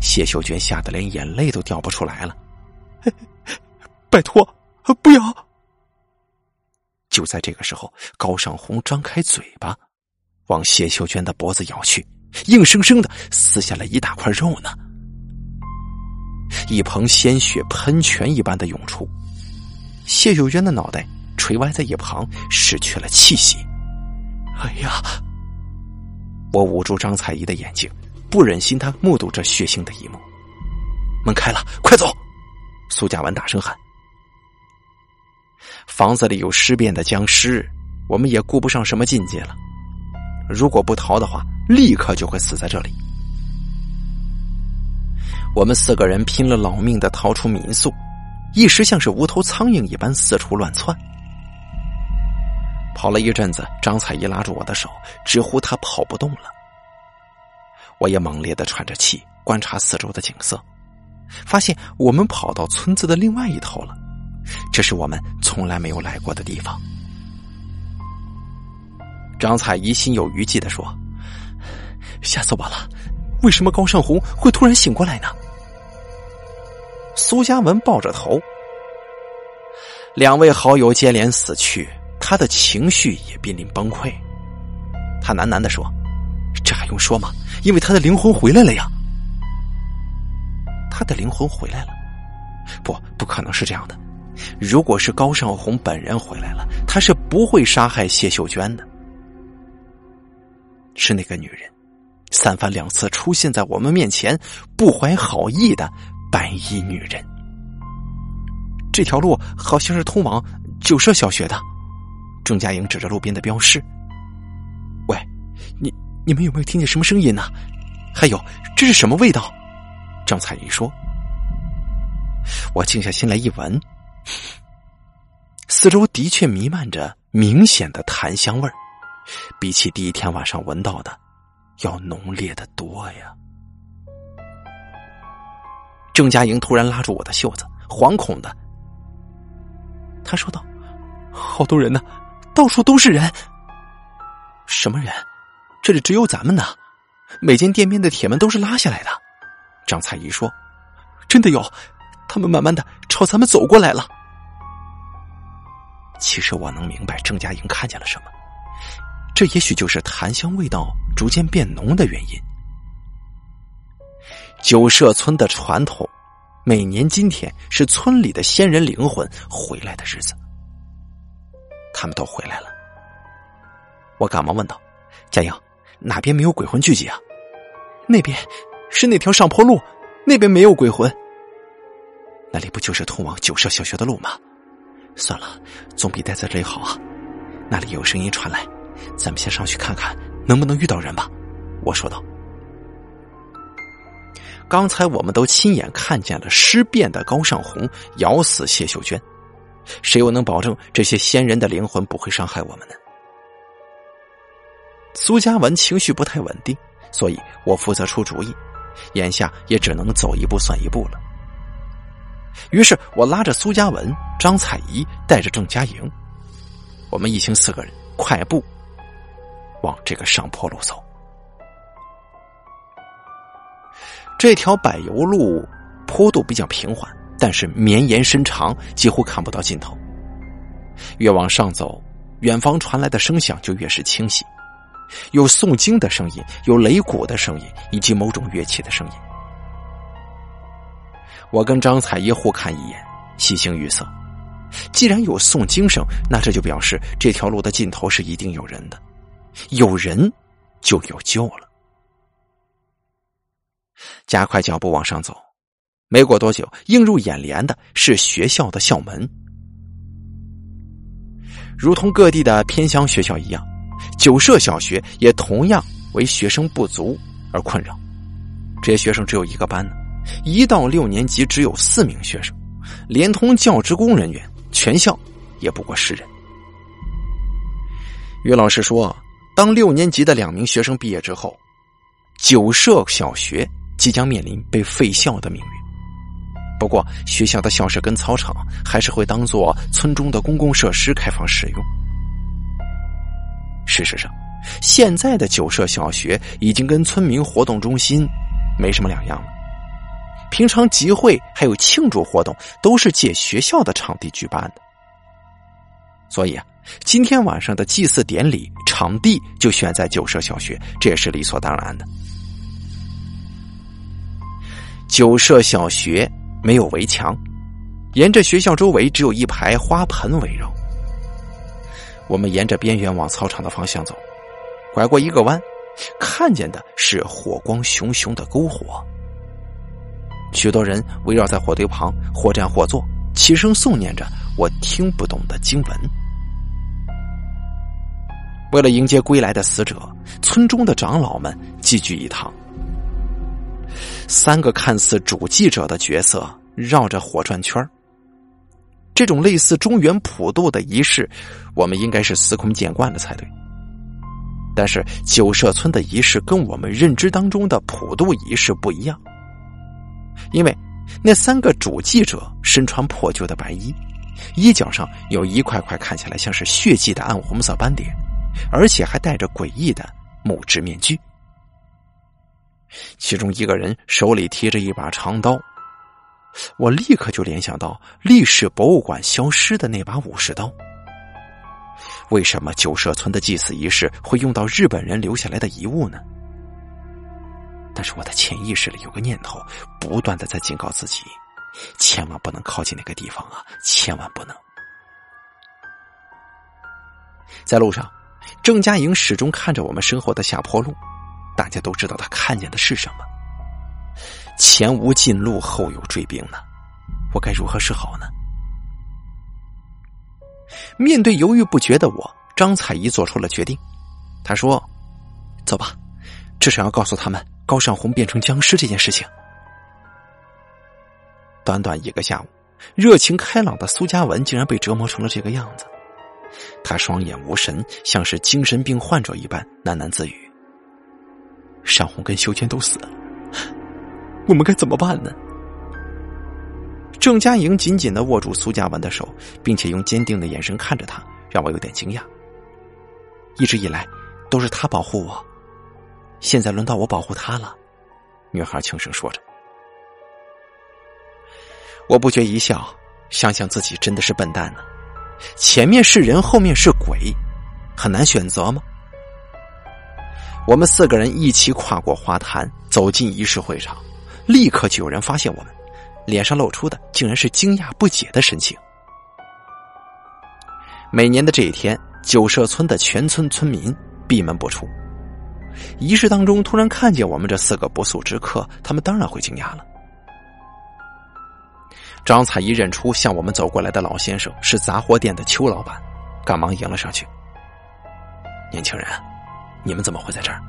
Speaker 1: 谢秀娟吓得连眼泪都掉不出来了。
Speaker 2: 拜托，不要！
Speaker 1: 就在这个时候，高尚红张开嘴巴，往谢秀娟的脖子咬去，硬生生的撕下了一大块肉呢。一盆鲜血喷泉一般的涌出，谢秀娟的脑袋垂歪在一旁，失去了气息。
Speaker 2: 哎呀！
Speaker 1: 我捂住张彩怡的眼睛，不忍心她目睹这血腥的一幕。
Speaker 2: 门开了，快走！
Speaker 1: 苏家文大声喊：“房子里有尸变的僵尸，我们也顾不上什么境界了。如果不逃的话，立刻就会死在这里。”我们四个人拼了老命的逃出民宿，一时像是无头苍蝇一般四处乱窜。跑了一阵子，张彩一拉住我的手，直呼他跑不动了。我也猛烈的喘着气，观察四周的景色，发现我们跑到村子的另外一头了，这是我们从来没有来过的地方。张彩怡心有余悸的说：“
Speaker 2: 吓死我了！为什么高尚红会突然醒过来呢？”
Speaker 1: 苏嘉文抱着头，两位好友接连死去，他的情绪也濒临崩溃。他喃喃的说：“
Speaker 2: 这还用说吗？因为他的灵魂回来了呀！
Speaker 1: 他的灵魂回来了？不，不可能是这样的。如果是高尚红本人回来了，他是不会杀害谢秀娟的。是那个女人，三番两次出现在我们面前，不怀好意的。”白衣女人，
Speaker 2: 这条路好像是通往九社小学的。郑佳颖指着路边的标识：“喂，你你们有没有听见什么声音呢？还有，这是什么味道？”
Speaker 1: 张彩云说：“我静下心来一闻，四周的确弥漫着明显的檀香味儿，比起第一天晚上闻到的，要浓烈的多呀。”郑佳莹突然拉住我的袖子，惶恐的，
Speaker 2: 他说道：“好多人呢，到处都是人。
Speaker 1: 什么人？这里只有咱们呢，每间店面的铁门都是拉下来的。”张彩怡说：“
Speaker 2: 真的有，他们慢慢的朝咱们走过来了。”
Speaker 1: 其实我能明白郑佳莹看见了什么，这也许就是檀香味道逐渐变浓的原因。九社村的传统，每年今天是村里的先人灵魂回来的日子。他们都回来了。我赶忙问道：“佳莹，哪边没有鬼魂聚集啊？”
Speaker 2: 那边是那条上坡路，那边没有鬼魂。
Speaker 1: 那里不就是通往九社小学的路吗？算了，总比待在这里好啊。那里有声音传来，咱们先上去看看，能不能遇到人吧。我说道。刚才我们都亲眼看见了尸变的高尚红咬死谢秀娟，谁又能保证这些先人的灵魂不会伤害我们呢？苏嘉文情绪不太稳定，所以我负责出主意，眼下也只能走一步算一步了。于是我拉着苏嘉文、张彩怡，带着郑佳莹，我们一行四个人快步往这个上坡路走。这条柏油路坡度比较平缓，但是绵延伸长，几乎看不到尽头。越往上走，远方传来的声响就越是清晰，有诵经的声音，有擂鼓的声音，以及某种乐器的声音。我跟张彩一互看一眼，喜形于色。既然有诵经声，那这就表示这条路的尽头是一定有人的，有人就有救了。加快脚步往上走，没过多久，映入眼帘的是学校的校门。如同各地的偏乡学校一样，九社小学也同样为学生不足而困扰。这些学生只有一个班呢，一到六年级只有四名学生，连同教职工人员，全校也不过十人。于老师说，当六年级的两名学生毕业之后，九社小学。即将面临被废校的命运。
Speaker 2: 不过学校的校舍跟操场还是会当做村中的公共设施开放使用。事实上，现在的九社小学已经跟村民活动中心没什么两样了。平常集会还有庆祝活动都是借学校的场地举办的，所以啊，今天晚上的祭祀典礼场地就选在九社小学，这也是理所当然的。九社小学没有围墙，沿着学校周围只有一排花盆围绕。我们沿着边缘往操场的方向走，拐过一个弯，看见的是火光熊熊的篝火。许多人围绕在火堆旁，或站或坐，齐声诵念着我听不懂的经文。为了迎接归来的死者，村中的长老们聚聚一堂。三个看似主祭者的角色绕着火转圈这种类似中原普渡的仪式，我们应该是司空见惯了才对。但是九社村的仪式跟我们认知当中的普渡仪式不一样。因为那三个主祭者身穿破旧的白衣，衣角上有一块块看起来像是血迹的暗红色斑点，而且还戴着诡异的木质面具。其中一个人手里提着一把长刀，我立刻就联想到历史博物馆消失的那把武士刀。为什么九社村的祭祀仪式会用到日本人留下来的遗物呢？但是我的潜意识里有个念头，不断的在警告自己，千万不能靠近那个地方啊！千万不能。在路上，郑佳莹始终看着我们身后的下坡路，大家都知道他看见的是什么。前无近路，后有追兵呢，我该如何是好呢？面对犹豫不决的我，张彩怡做出了决定。她说：“走吧，至少要告诉他们。”高尚红变成僵尸这件事情，短短一个下午，热情开朗的苏嘉文竟然被折磨成了这个样子。他双眼无神，像是精神病患者一般喃喃自语：“尚红跟修娟都死了，我们该怎么办呢？”郑佳莹紧紧的握住苏嘉文的手，并且用坚定的眼神看着他，让我有点惊讶。一直以来，都是他保护我。现在轮到我保护他了，女孩轻声说着。我不觉一笑，想想自己真的是笨蛋呢。前面是人，后面是鬼，很难选择吗？我们四个人一起跨过花坛，走进仪式会场，立刻就有人发现我们，脸上露出的竟然是惊讶不解的神情。每年的这一天，九社村的全村村民闭门不出。仪式当中，突然看见我们这四个不速之客，他们当然会惊讶了。张彩怡认出向我们走过来的老先生是杂货店的邱老板，赶忙迎了上去。年轻人，你们怎么会在这儿？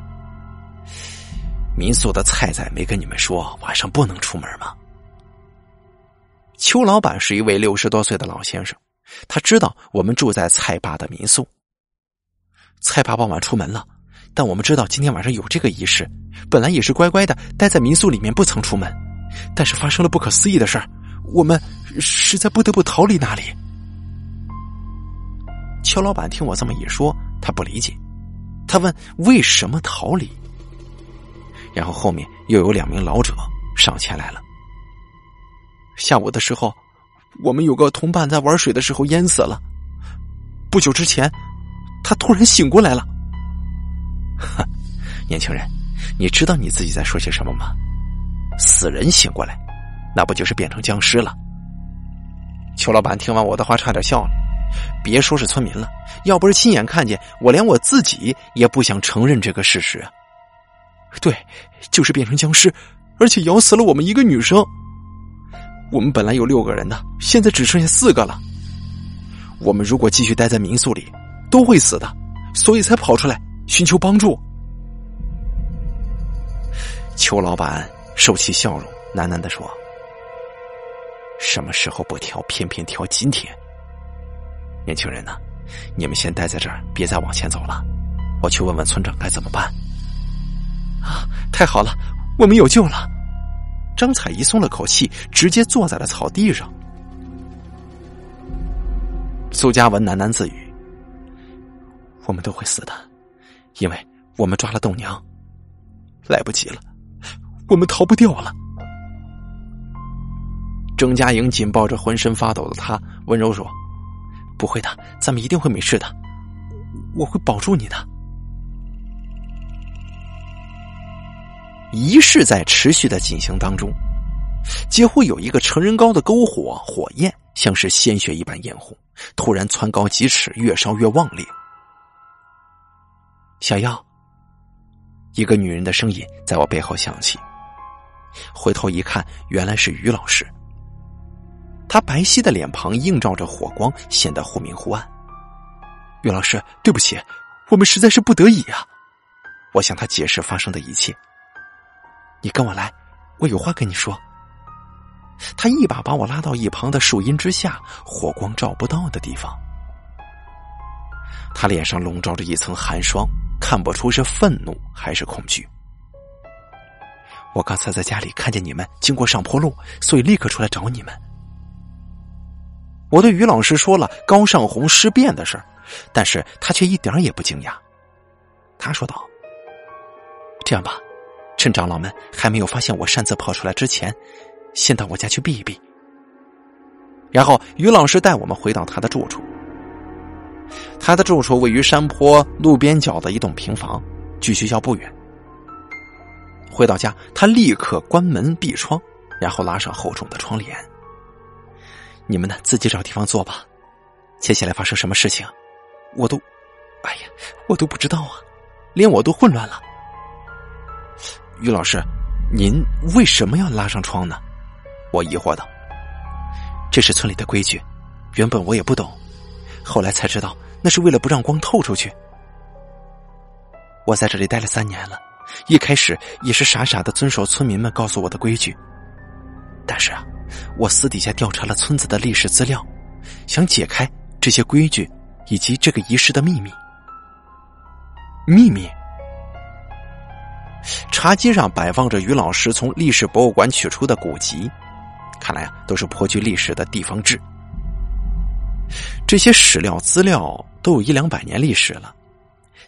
Speaker 2: 民宿的菜仔没跟你们说晚上不能出门吗？邱老板是一位六十多岁的老先生，他知道我们住在蔡爸的民宿。蔡爸傍晚出门了。但我们知道今天晚上有这个仪式，本来也是乖乖的待在民宿里面不曾出门，但是发生了不可思议的事儿，我们实在不得不逃离那里。邱老板听我这么一说，他不理解，他问为什么逃离，然后后面又有两名老者上前来了。下午的时候，我们有个同伴在玩水的时候淹死了，不久之前，他突然醒过来了。哼，年轻人，你知道你自己在说些什么吗？死人醒过来，那不就是变成僵尸了？邱老板听完我的话，差点笑了。别说是村民了，要不是亲眼看见，我连我自己也不想承认这个事实。对，就是变成僵尸，而且咬死了我们一个女生。我们本来有六个人的，现在只剩下四个了。我们如果继续待在民宿里，都会死的，所以才跑出来。寻求帮助，邱老板收起笑容，喃喃的说：“什么时候不挑，偏偏挑今天。年轻人呢？你们先待在这儿，别再往前走了。我去问问村长该怎么办。”啊，太好了，我们有救了！张彩怡松了口气，直接坐在了草地上。苏嘉文喃喃自语：“我们都会死的，因为我们抓了豆娘。来不及了，我们逃不掉了。”郑佳莹紧抱着浑身发抖的他，温柔说：“不会的，咱们一定会没事的，我会保住你的。”仪式在持续的进行当中，几乎有一个成人高的篝火，火焰像是鲜血一般艳红，突然蹿高几尺，越烧越旺烈。小妖，一个女人的声音在我背后响起。回头一看，原来是于老师。他白皙的脸庞映照着火光，显得忽明忽暗。于老师，对不起，我们实在是不得已啊！我向他解释发生的一切。你跟我来，我有话跟你说。他一把把我拉到一旁的树荫之下，火光照不到的地方。他脸上笼罩着一层寒霜，看不出是愤怒还是恐惧。我刚才在家里看见你们经过上坡路，所以立刻出来找你们。我对于老师说了高尚红尸变的事但是他却一点也不惊讶。他说道：“这样吧。”趁长老们还没有发现我擅自跑出来之前，先到我家去避一避。然后于老师带我们回到他的住处。他的住处位于山坡路边角的一栋平房，距学校不远。回到家，他立刻关门闭窗，然后拉上厚重的窗帘。你们呢，自己找地方坐吧。接下来发生什么事情，我都，哎呀，我都不知道啊，连我都混乱了。于老师，您为什么要拉上窗呢？我疑惑道。这是村里的规矩，原本我也不懂，后来才知道那是为了不让光透出去。我在这里待了三年了，一开始也是傻傻的遵守村民们告诉我的规矩。但是啊，我私底下调查了村子的历史资料，想解开这些规矩以及这个仪式的秘密。秘密。茶几上摆放着于老师从历史博物馆取出的古籍，看来啊都是颇具历史的地方志。这些史料资料都有一两百年历史了，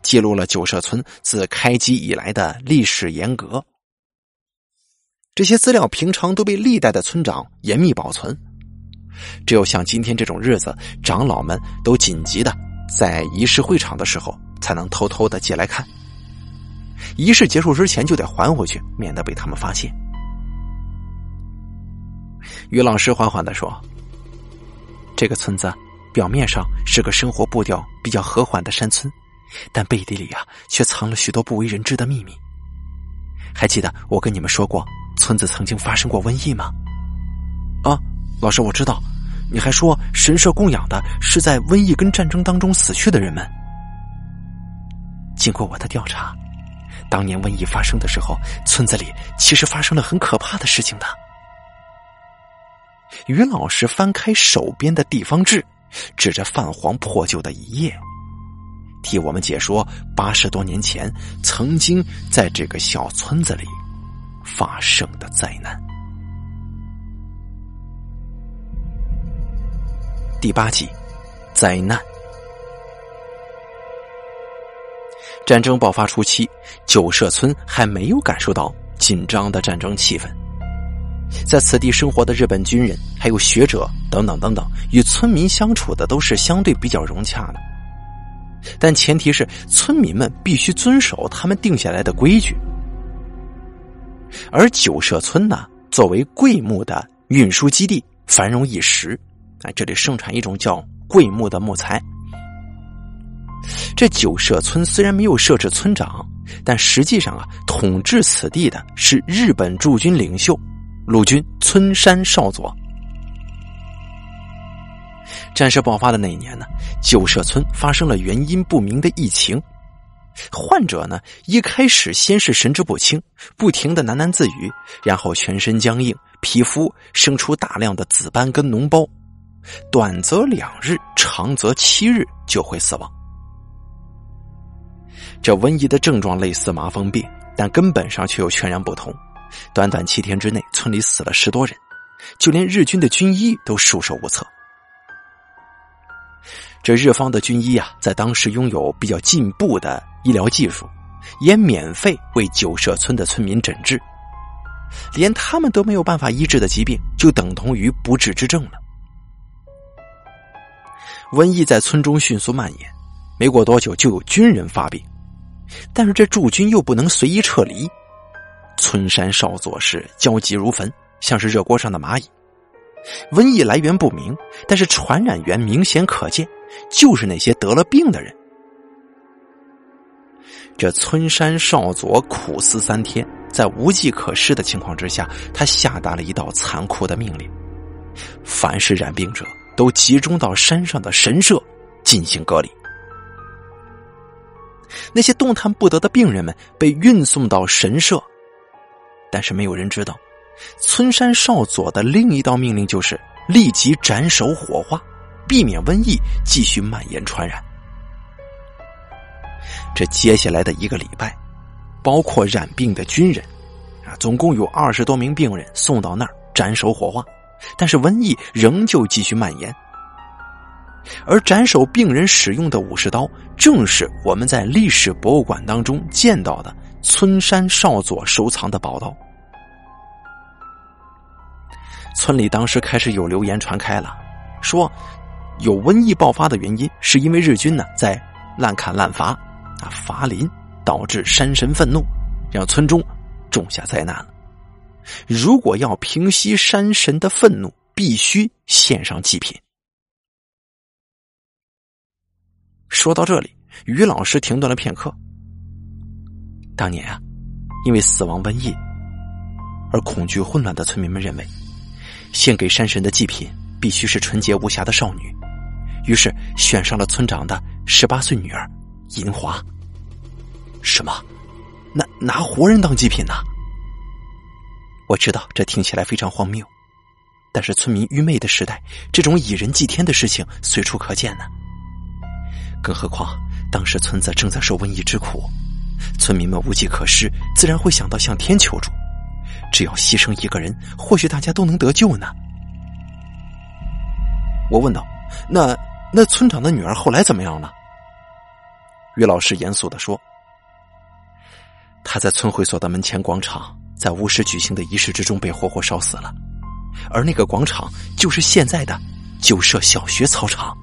Speaker 2: 记录了九社村自开基以来的历史沿革。这些资料平常都被历代的村长严密保存，只有像今天这种日子，长老们都紧急的在仪式会场的时候，才能偷偷的借来看。仪式结束之前就得还回去，免得被他们发现。于老师缓缓的说：“这个村子表面上是个生活步调比较和缓的山村，但背地里啊，却藏了许多不为人知的秘密。还记得我跟你们说过，村子曾经发生过瘟疫吗？啊，老师，我知道。你还说神社供养的是在瘟疫跟战争当中死去的人们。经过我的调查。”当年瘟疫发生的时候，村子里其实发生了很可怕的事情的。于老师翻开手边的地方志，指着泛黄破旧的一页，替我们解说八十多年前曾经在这个小村子里发生的灾难。第八集，灾难。战争爆发初期，九社村还没有感受到紧张的战争气氛。在此地生活的日本军人、还有学者等等等等，与村民相处的都是相对比较融洽的。但前提是村民们必须遵守他们定下来的规矩。而九社村呢，作为桂木的运输基地，繁荣一时，啊，这里盛产一种叫桂木的木材。这九社村虽然没有设置村长，但实际上啊，统治此地的是日本驻军领袖陆军村山少佐。战事爆发的那一年呢，九社村发生了原因不明的疫情，患者呢一开始先是神志不清，不停的喃喃自语，然后全身僵硬，皮肤生出大量的紫斑跟脓包，短则两日，长则七日就会死亡。这瘟疫的症状类似麻风病，但根本上却又全然不同。
Speaker 1: 短短七天之内，村里死了十多人，就连日军的军医都束手无策。这日方的军医啊，在当时拥有比较进步的医疗技术，也免费为九社村的村民诊治。连他们都没有办法医治的疾病，就等同于不治之症了。瘟疫在村中迅速蔓延，没过多久就有军人发病，但是这驻军又不能随意撤离，村山少佐是焦急如焚，像是热锅上的蚂蚁。瘟疫来源不明，但是传染源明显可见，就是那些得了病的人。这村山少佐苦思三天，在无计可施的情况之下，他下达了一道残酷的命令：凡是染病者都集中到山上的神社进行隔离。那些动弹不得的病人们被运送到神社，但是没有人知道，村山少佐的另一道命令就是立即斩首火化，避免瘟疫继续蔓延传染。这接下来的一个礼拜，包括染病的军人，啊，总共有二十多名病人送到那儿斩首火化，但是瘟疫仍旧继续蔓延。而斩首病人使用的武士刀，正是我们在历史博物馆当中见到的村山少佐收藏的宝刀。村里当时开始有流言传开了，说有瘟疫爆发的原因，是因为日军呢在滥砍滥伐。啊！伐林导致山神愤怒，让村中种下灾难了。如果要平息山神的愤怒，必须献上祭品。说到这里，于老师停顿了片刻。当年啊，因为死亡瘟疫而恐惧混乱的村民们认为，献给山神的祭品必须是纯洁无瑕的少女，于是选上了村长的十八岁女儿。银华，什么？拿拿活人当祭品呢？我知道这听起来非常荒谬，但是村民愚昧的时代，这种以人祭天的事情随处可见呢。更何况当时村子正在受瘟疫之苦，村民们无计可施，自然会想到向天求助。只要牺牲一个人，或许大家都能得救呢。我问道：“那那村长的女儿后来怎么样了？”于老师严肃的说：“他在村会所的门前广场，在巫师举行的仪式之中被活活烧死了，而那个广场就是现在的九社小学操场。”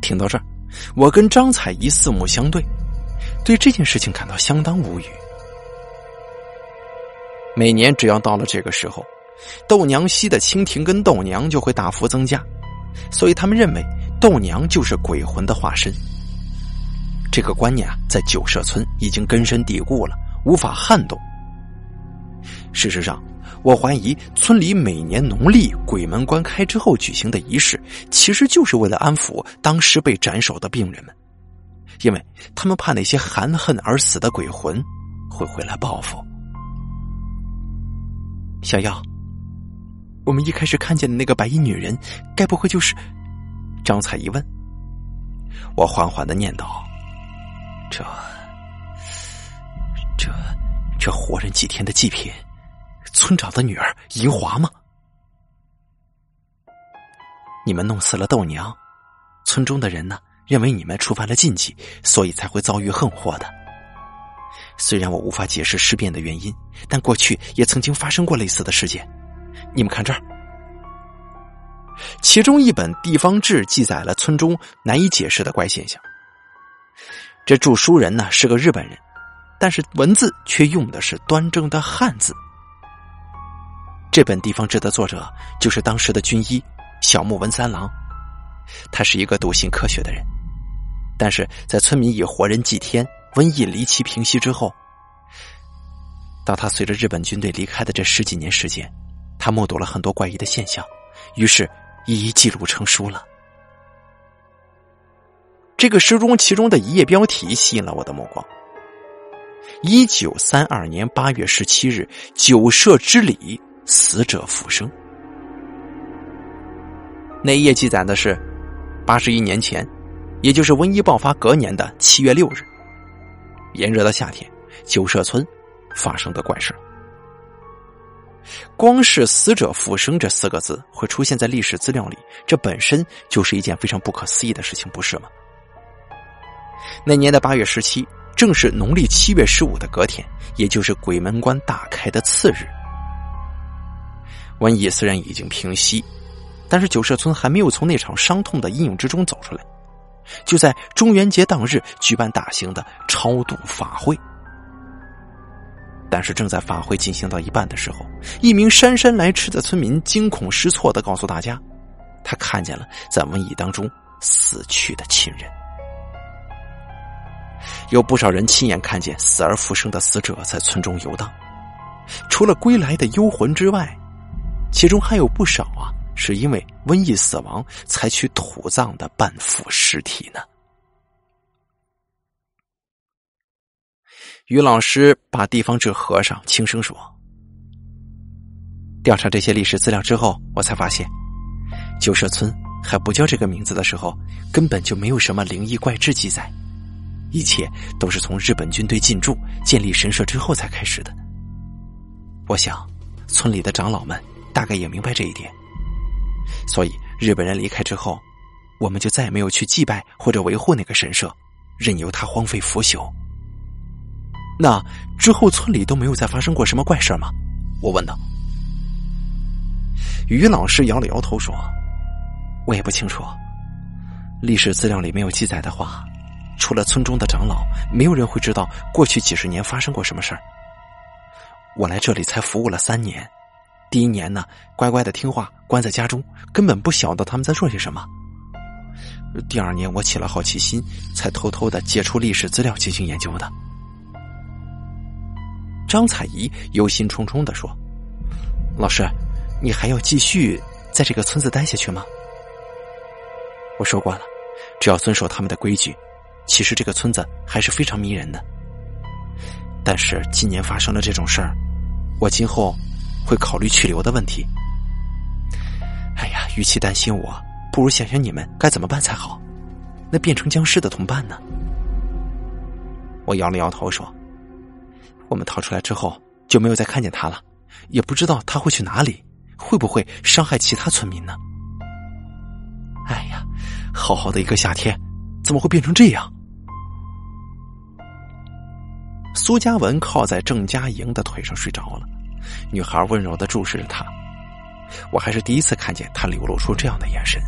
Speaker 1: 听到这儿，我跟张彩怡四目相对，对这件事情感到相当无语。每年只要到了这个时候，豆娘溪的蜻蜓跟豆娘就会大幅增加，所以他们认为。豆娘就是鬼魂的化身，这个观念啊，在九社村已经根深蒂固了，无法撼动。事实上，我怀疑村里每年农历鬼门关开之后举行的仪式，其实就是为了安抚当时被斩首的病人们，因为他们怕那些含恨而死的鬼魂会回来报复。小耀，我们一开始看见的那个白衣女人，该不会就是？张彩一问，我缓缓的念叨：“这、这、这活人祭天的祭品，村长的女儿银华吗？你们弄死了豆娘，村中的人呢，认为你们触犯了禁忌，所以才会遭遇横祸的。虽然我无法解释尸变的原因，但过去也曾经发生过类似的事件。你们看这儿。”其中一本地方志记载了村中难以解释的怪现象。这著书人呢是个日本人，但是文字却用的是端正的汉字。这本地方志的作者就是当时的军医小木文三郎，他是一个笃信科学的人，但是在村民以活人祭天、瘟疫离奇平息之后，当他随着日本军队离开的这十几年时间，他目睹了很多怪异的现象，于是。一一记录成书了。这个诗中其中的一页标题吸引了我的目光。一九三二年八月十七日，九社之礼，死者复生。那一页记载的是八十一年前，也就是瘟疫爆发隔年的七月六日，炎热的夏天，九社村发生的怪事。光是“死者复生”这四个字会出现在历史资料里，这本身就是一件非常不可思议的事情，不是吗？那年的八月十七，正是农历七月十五的隔天，也就是鬼门关大开的次日。瘟疫虽然已经平息，但是九社村还没有从那场伤痛的阴影之中走出来。就在中元节当日举办大型的超度法会。但是正在法会进行到一半的时候，一名姗姗来迟的村民惊恐失措的告诉大家，他看见了在瘟疫当中死去的亲人。有不少人亲眼看见死而复生的死者在村中游荡，除了归来的幽魂之外，其中还有不少啊是因为瘟疫死亡才去土葬的半腐尸体呢。于老师把地方志合上，轻声说：“调查这些历史资料之后，我才发现，旧社村还不叫这个名字的时候，根本就没有什么灵异怪志记载。”一切都是从日本军队进驻、建立神社之后才开始的。我想，村里的长老们大概也明白这一点，所以日本人离开之后，我们就再也没有去祭拜或者维护那个神社，任由它荒废腐朽。那之后，村里都没有再发生过什么怪事吗？我问道。于老师摇了摇头说：“我也不清楚，历史资料里没有记载的话。”除了村中的长老，没有人会知道过去几十年发生过什么事儿。我来这里才服务了三年，第一年呢，乖乖的听话，关在家中，根本不晓得他们在做些什么。第二年，我起了好奇心，才偷偷的借出历史资料进行研究的。张彩怡忧心忡忡的说：“老师，你还要继续在这个村子待下去吗？”我说过了，只要遵守他们的规矩。其实这个村子还是非常迷人的，但是今年发生了这种事儿，我今后会考虑去留的问题。哎呀，与其担心我，不如想想你们该怎么办才好。那变成僵尸的同伴呢？我摇了摇头说：“我们逃出来之后就没有再看见他了，也不知道他会去哪里，会不会伤害其他村民呢？”哎呀，好好的一个夏天。怎么会变成这样？苏嘉文靠在郑佳莹的腿上睡着了，女孩温柔的注视着他。我还是第一次看见他流露出这样的眼神。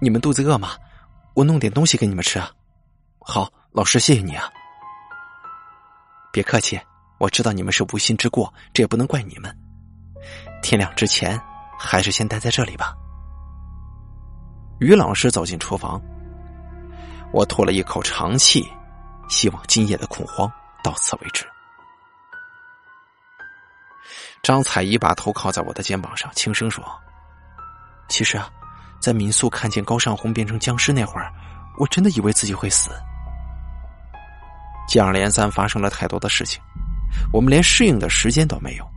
Speaker 1: 你们肚子饿吗？我弄点东西给你们吃啊。好，老师，谢谢你啊。别客气，我知道你们是无心之过，这也不能怪你们。天亮之前，还是先待在这里吧。于老师走进厨房。我吐了一口长气，希望今夜的恐慌到此为止。张彩怡把头靠在我的肩膀上，轻声说：“其实啊，在民宿看见高尚红变成僵尸那会儿，我真的以为自己会死。接二连三发生了太多的事情，我们连适应的时间都没有，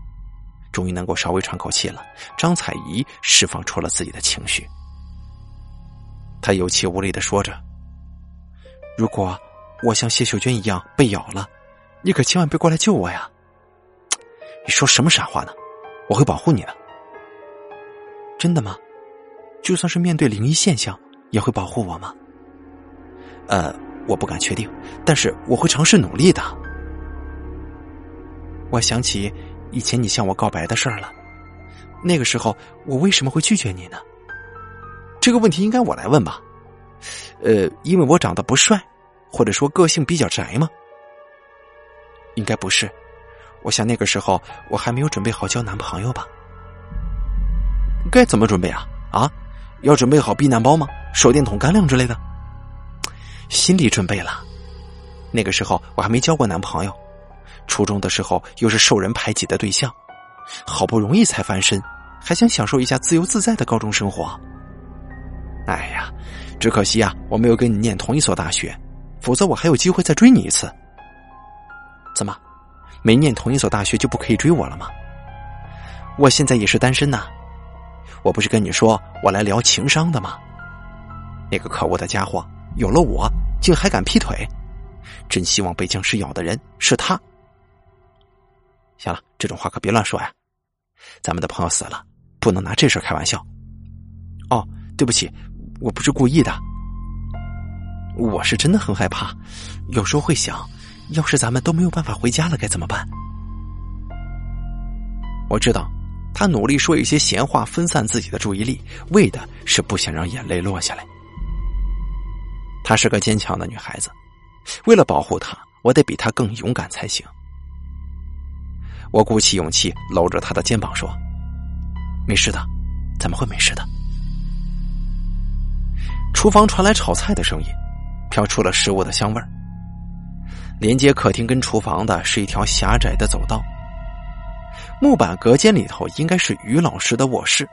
Speaker 1: 终于能够稍微喘口气了。”张彩怡释放出了自己的情绪，她有气无力的说着。如果我像谢秀娟一样被咬了，你可千万别过来救我呀！你说什么傻话呢？我会保护你的。真的吗？就算是面对灵异现象，也会保护我吗？呃，我不敢确定，但是我会尝试努力的。我想起以前你向我告白的事儿了，那个时候我为什么会拒绝你呢？这个问题应该我来问吧。呃，因为我长得不帅，或者说个性比较宅吗？应该不是。我想那个时候我还没有准备好交男朋友吧？该怎么准备啊？啊，要准备好避难包吗？手电筒、干粮之类的？心理准备了。那个时候我还没交过男朋友，初中的时候又是受人排挤的对象，好不容易才翻身，还想享受一下自由自在的高中生活。哎呀！只可惜啊，我没有跟你念同一所大学，否则我还有机会再追你一次。怎么，没念同一所大学就不可以追我了吗？我现在也是单身呐。我不是跟你说我来聊情商的吗？那个可恶的家伙有了我，竟还敢劈腿，真希望被僵尸咬的人是他，
Speaker 2: 行了，这种话可别乱说呀！咱们的朋友死了，不能拿这事开玩笑。哦，对不起，我不是故意的。我是真的很害怕，有时候会想，要是咱们都没有办法回家了，该怎么办？我知道，他努力说一些闲话，分散自己的注意力，为的是不想让眼泪落下来。她是个坚强的女孩子，为了保护她，我得比她更勇敢才行。我鼓起勇气，搂着她的肩膀说：“没事的，咱们会没事的。”厨房传来炒菜的声音。飘出了食物的香味儿。连接客厅跟厨房的是一条狭窄的走道，木板隔间里头应该是于老师的卧室，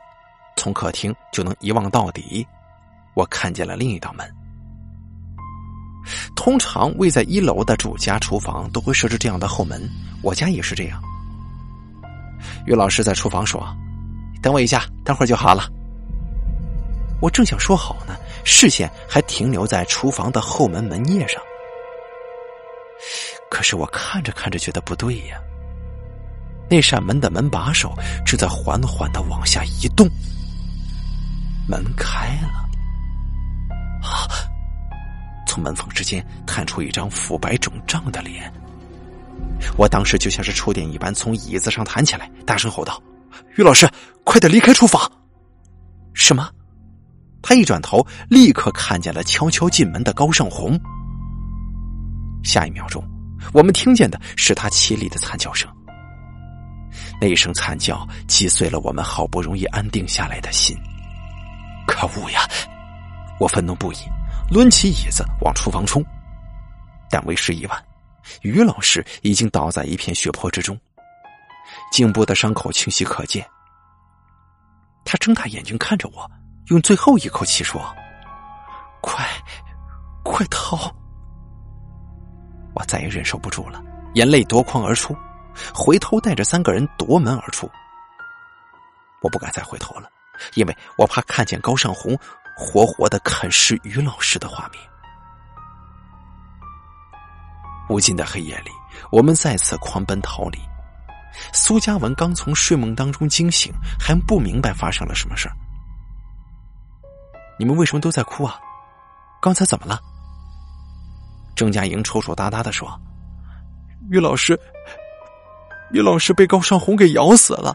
Speaker 2: 从客厅就能一望到底。我看见了另一道门。通常位在一楼的主家厨房都会设置这样的后门，我家也是这样。于老师在厨房说：“等我一下，待会就好了。”我正想说好呢。视线还停留在厨房的后门门页上，可是我看着看着觉得不对呀。那扇门的门把手正在缓缓的往下移动，门开了，啊！从门缝之间探出一张腐白肿胀的脸。我当时就像是触电一般，从椅子上弹起来，大声吼道：“于老师，快点离开厨房！”什么？他一转头，立刻看见了悄悄进门的高胜红。下一秒钟，我们听见的是他凄厉的惨叫声。那一声惨叫击碎了我们好不容易安定下来的心。可恶呀！我愤怒不已，抡起椅子往厨房冲。但为时已晚，于老师已经倒在一片血泊之中，颈部的伤口清晰可见。他睁大眼睛看着我。用最后一口气说：“快，快逃！”我再也忍受不住了，眼泪夺眶而出，回头带着三个人夺门而出。我不敢再回头了，因为我怕看见高尚红活活的啃食于老师的画面。无尽的黑夜里，我们再次狂奔逃离。苏嘉文刚从睡梦当中惊醒，还不明白发生了什么事儿。你们为什么都在哭啊？刚才怎么了？郑佳莹抽抽搭搭的说：“于老师，于老师被高尚红给咬死了。”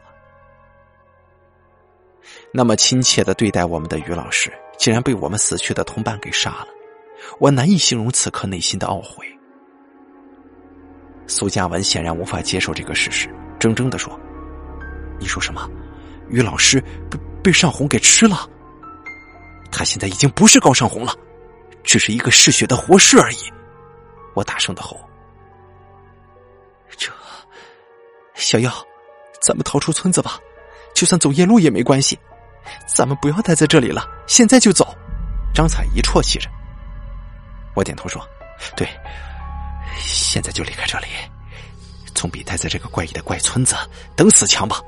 Speaker 2: 那么亲切的对待我们的于老师，竟然被我们死去的同伴给杀了，我难以形容此刻内心的懊悔。苏嘉文显然无法接受这个事实，怔怔的说：“你说什么？于老师被被尚红给吃了？”他现在已经不是高尚红了，只是一个嗜血的活尸而已。我大声的吼：“这，小妖，咱们逃出村子吧，就算走夜路也没关系。咱们不要待在这里了，现在就走。”张彩一啜泣着。我点头说：“对，现在就离开这里，总比待在这个怪异的怪村子等死强吧。”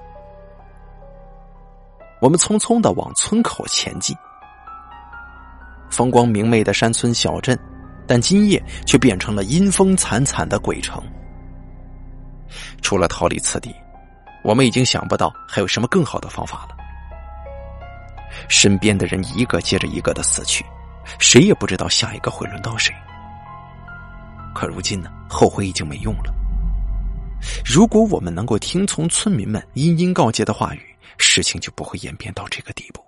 Speaker 2: 我们匆匆的往村口前进。风光明媚的山村小镇，但今夜却变成了阴风惨惨的鬼城。除了逃离此地，我们已经想不到还有什么更好的方法了。身边的人一个接着一个的死去，谁也不知道下一个会轮到谁。可如今呢，后悔已经没用了。如果我们能够听从村民们殷殷告诫的话语，事情就不会演变到这个地步。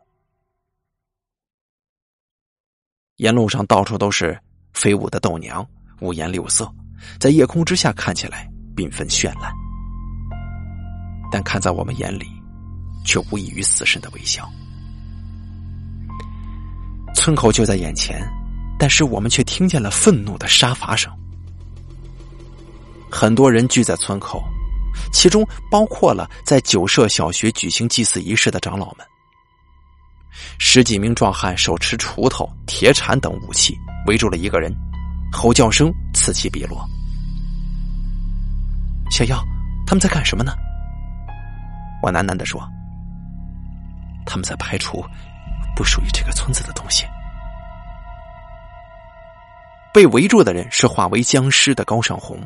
Speaker 2: 沿路上到处都是飞舞的豆娘，五颜六色，在夜空之下看起来缤纷绚烂，但看在我们眼里，却无异于死神的微笑。村口就在眼前，但是我们却听见了愤怒的杀伐声。很多人聚在村口，其中包括了在九社小学举行祭祀仪式的长老们。十几名壮汉手持锄头、铁铲等武器，围住了一个人，吼叫声此起彼落。小妖，他们在干什么呢？我喃喃的说：“他们在排除不属于这个村子的东西。”被围住的人是化为僵尸的高尚红，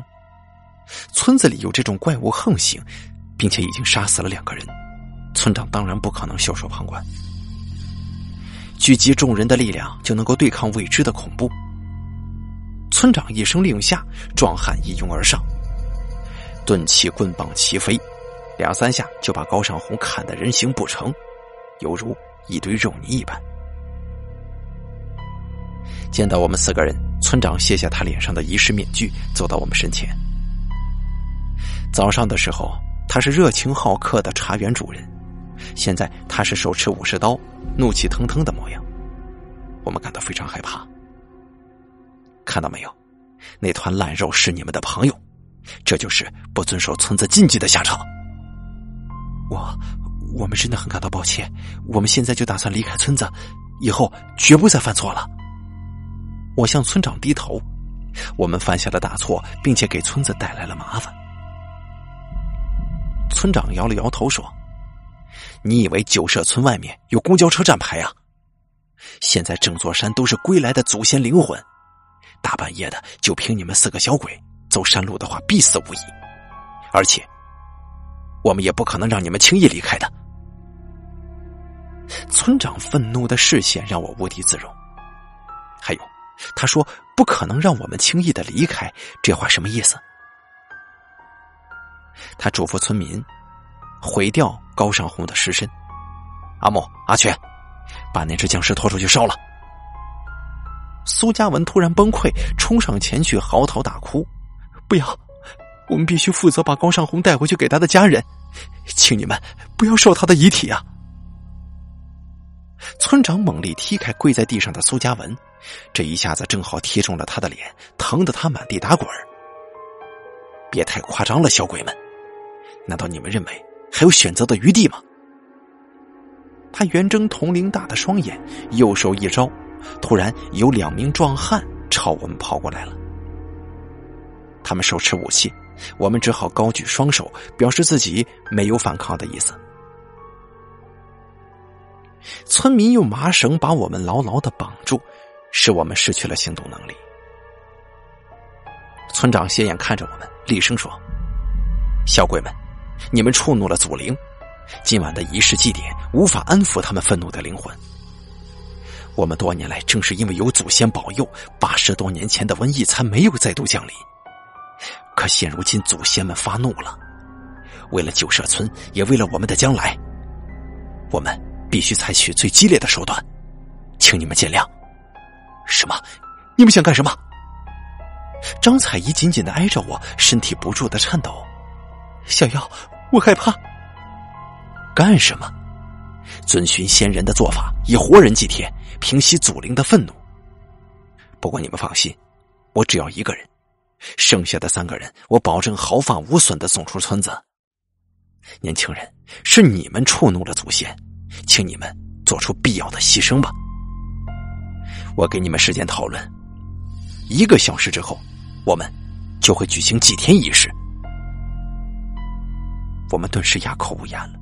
Speaker 2: 村子里有这种怪物横行，并且已经杀死了两个人，村长当然不可能袖手旁观。聚集众人的力量，就能够对抗未知的恐怖。村长一声令下，壮汉一拥而上，钝器棍棒齐飞，两三下就把高尚红砍得人形不成，犹如一堆肉泥一般。见到我们四个人，村长卸下他脸上的仪式面具，走到我们身前。早上的时候，他是热情好客的茶园主人，现在他是手持武士刀，怒气腾腾的模样。我们感到非常害怕。看到没有，那团烂肉是你们的朋友，这就是不遵守村子禁忌的下场。我，我们真的很感到抱歉。我们现在就打算离开村子，以后绝不再犯错了。我向村长低头，我们犯下了大错，并且给村子带来了麻烦。村长摇了摇头说：“你以为九社村外面有公交车站牌啊？现在整座山都是归来的祖先灵魂。”大半夜的，就凭你们四个小鬼走山路的话，必死无疑。而且，我们也不可能让你们轻易离开的。村长愤怒的视线让我无地自容。还有，他说不可能让我们轻易的离开，这话什么意思？他嘱咐村民毁掉高尚红的尸身。阿木、阿全，把那只僵尸拖出去烧了。苏嘉文突然崩溃，冲上前去嚎啕大哭：“不要！我们必须负责把高尚红带回去给他的家人，请你们不要烧他的遗体啊！”村长猛力踢开跪在地上的苏嘉文，这一下子正好踢中了他的脸，疼得他满地打滚别太夸张了，小鬼们！难道你们认为还有选择的余地吗？他圆睁铜铃大的双眼，右手一招。突然，有两名壮汉朝我们跑过来了。他们手持武器，我们只好高举双手，表示自己没有反抗的意思。村民用麻绳把我们牢牢的绑住，使我们失去了行动能力。村长斜眼看着我们，厉声说：“小鬼们，你们触怒了祖灵，今晚的仪式祭典无法安抚他们愤怒的灵魂。”我们多年来正是因为有祖先保佑，八十多年前的瘟疫才没有再度降临。可现如今祖先们发怒了，为了旧社村，也为了我们的将来，我们必须采取最激烈的手段，请你们见谅。什么？你们想干什么？张彩怡紧紧的挨着我，身体不住的颤抖。小妖，我害怕。干什么？遵循先人的做法，以活人祭天。平息祖灵的愤怒。不过你们放心，我只要一个人，剩下的三个人，我保证毫发无损的送出村子。年轻人，是你们触怒了祖先，请你们做出必要的牺牲吧。我给你们时间讨论，一个小时之后，我们就会举行祭天仪式。我们顿时哑口无言了。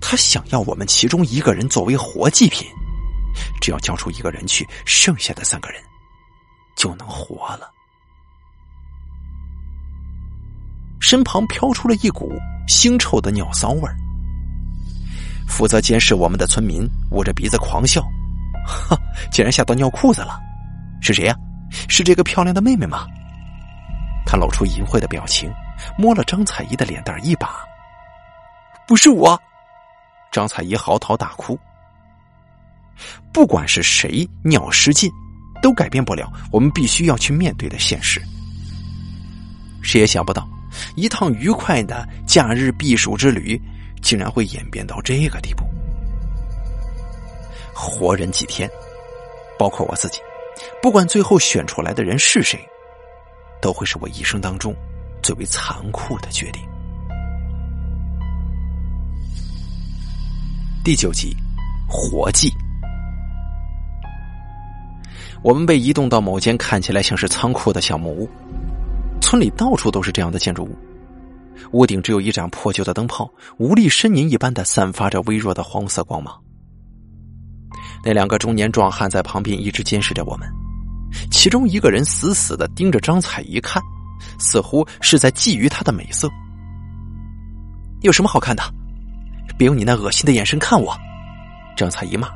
Speaker 2: 他想要我们其中一个人作为活祭品。只要交出一个人去，剩下的三个人就能活了。身旁飘出了一股腥臭的尿骚味儿。负责监视我们的村民捂着鼻子狂笑：“哈，竟然吓到尿裤子了！是谁呀？是这个漂亮的妹妹吗？”他露出淫秽的表情，摸了张彩怡的脸蛋一把：“不是我！”张彩怡嚎啕大哭。不管是谁尿失禁，都改变不了我们必须要去面对的现实。谁也想不到，一趟愉快的假日避暑之旅，竟然会演变到这个地步。活人几天，包括我自己，不管最后选出来的人是谁，都会是我一生当中最为残酷的决定。第九集，活计。我们被移动到某间看起来像是仓库的小木屋，村里到处都是这样的建筑物，屋顶只有一盏破旧的灯泡，无力呻吟一般的散发着微弱的黄色光芒。那两个中年壮汉在旁边一直监视着我们，其中一个人死死的盯着张彩一看，似乎是在觊觎他的美色。有什么好看的？别用你那恶心的眼神看我！张彩一骂。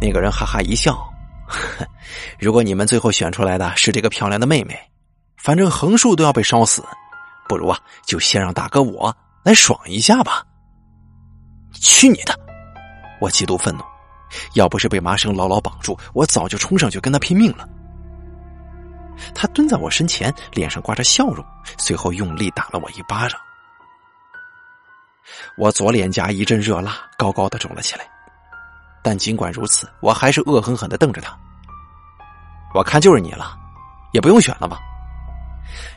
Speaker 2: 那个人哈哈一笑：“ 如果你们最后选出来的是这个漂亮的妹妹，反正横竖都要被烧死，不如啊，就先让大哥我来爽一下吧。”去你的！我极度愤怒，要不是被麻绳牢牢绑住，我早就冲上去跟他拼命了。他蹲在我身前，脸上挂着笑容，随后用力打了我一巴掌。我左脸颊一阵热辣，高高的肿了起来。但尽管如此，我还是恶狠狠的瞪着他。我看就是你了，也不用选了吧？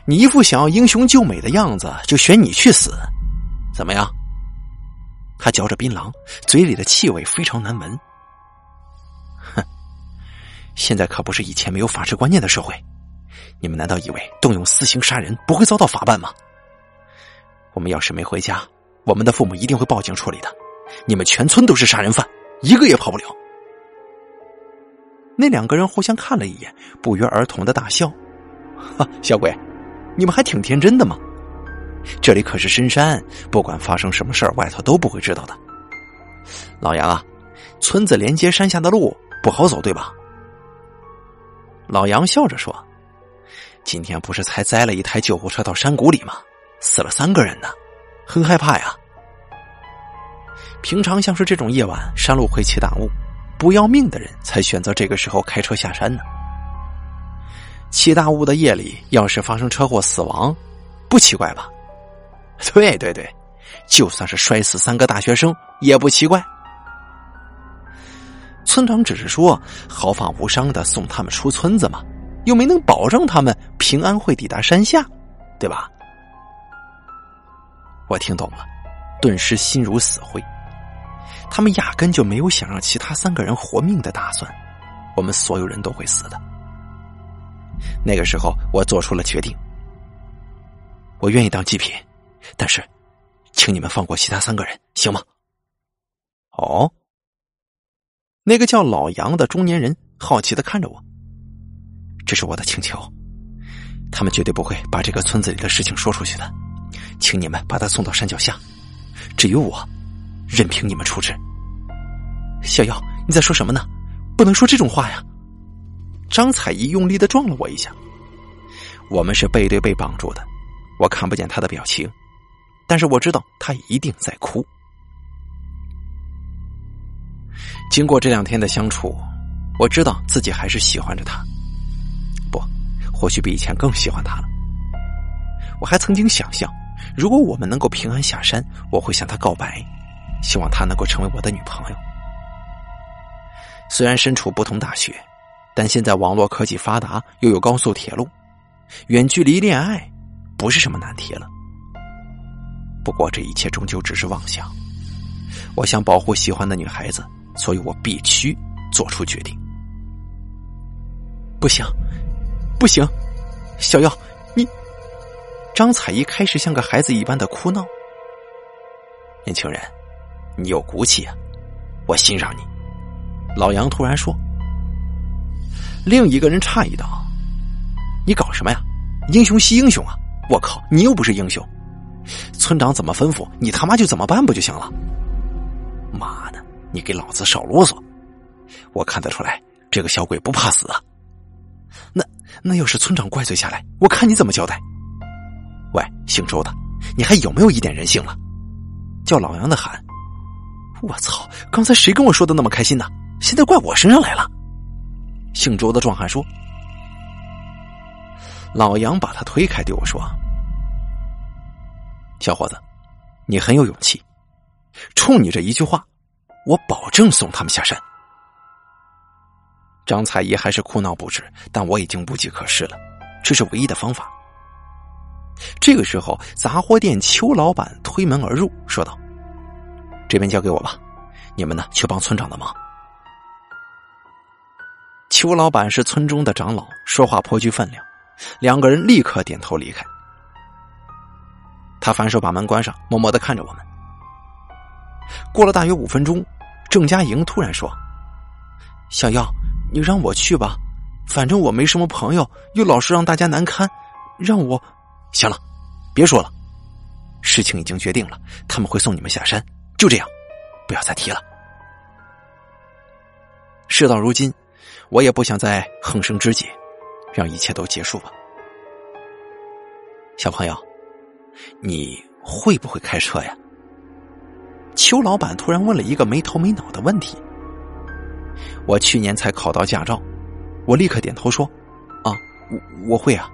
Speaker 2: 你一副想要英雄救美的样子，就选你去死，怎么样？他嚼着槟榔，嘴里的气味非常难闻。哼，现在可不是以前没有法治观念的社会，你们难道以为动用私刑杀人不会遭到法办吗？我们要是没回家，我们的父母一定会报警处理的。你们全村都是杀人犯。一个也跑不了。那两个人互相看了一眼，不约而同的大笑：“哈，小鬼，你们还挺天真的嘛！这里可是深山，不管发生什么事儿，外头都不会知道的。老杨啊，村子连接山下的路不好走，对吧？”老杨笑着说：“今天不是才栽了一台救护车到山谷里吗？死了三个人呢，很害怕呀。”平常像是这种夜晚，山路会起大雾，不要命的人才选择这个时候开车下山呢。起大雾的夜里，要是发生车祸死亡，不奇怪吧？对对对，就算是摔死三个大学生也不奇怪。村长只是说毫发无伤的送他们出村子嘛，又没能保证他们平安会抵达山下，对吧？我听懂了，顿时心如死灰。他们压根就没有想让其他三个人活命的打算，我们所有人都会死的。那个时候，我做出了决定，我愿意当祭品，但是，请你们放过其他三个人，行吗？哦，那个叫老杨的中年人好奇的看着我，这是我的请求，他们绝对不会把这个村子里的事情说出去的，请你们把他送到山脚下，至于我。任凭你们处置。小妖，你在说什么呢？不能说这种话呀！张彩怡用力的撞了我一下。我们是背对背绑住的，我看不见他的表情，但是我知道他一定在哭。经过这两天的相处，我知道自己还是喜欢着他，或许比以前更喜欢他了。我还曾经想象，如果我们能够平安下山，我会向他告白。希望她能够成为我的女朋友。虽然身处不同大学，但现在网络科技发达，又有高速铁路，远距离恋爱不是什么难题了。不过这一切终究只是妄想。我想保护喜欢的女孩子，所以我必须做出决定。不行，不行，小耀，你……张彩一开始像个孩子一般的哭闹。年轻人。你有骨气啊，我欣赏你。老杨突然说。另一个人诧异道：“你搞什么呀？英雄惜英雄啊！我靠，你又不是英雄，村长怎么吩咐你他妈就怎么办不就行了？妈的，你给老子少啰嗦！我看得出来，这个小鬼不怕死啊。那要是村长怪罪下来，我看你怎么交代？喂，姓周的，你还有没有一点人性了？叫老杨的喊。”我操！刚才谁跟我说的那么开心呢？现在怪我身上来了。姓周的壮汉说：“老杨把他推开，对我说：‘小伙子，你很有勇气。冲你这一句话，我保证送他们下山。’张彩怡还是哭闹不止，但我已经无计可施了，这是唯一的方法。这个时候，杂货店邱老板推门而入，说道。”这边交给我吧，你们呢去帮村长的忙。邱老板是村中的长老，说话颇具分量，两个人立刻点头离开。他反手把门关上，默默的看着我们。过了大约五分钟，郑佳莹突然说：“小耀，你让我去吧，反正我没什么朋友，又老是让大家难堪，让我……
Speaker 1: 行了，别说了，事情已经决定了，他们会送你们下山，就这样，不要再提了。事到如今，我也不想再横生枝节，让一切都结束吧。小朋友，你会不会开车呀？邱老板突然问了一个没头没脑的问题。我去年才考到驾照，我立刻点头说：“啊，我我会啊。”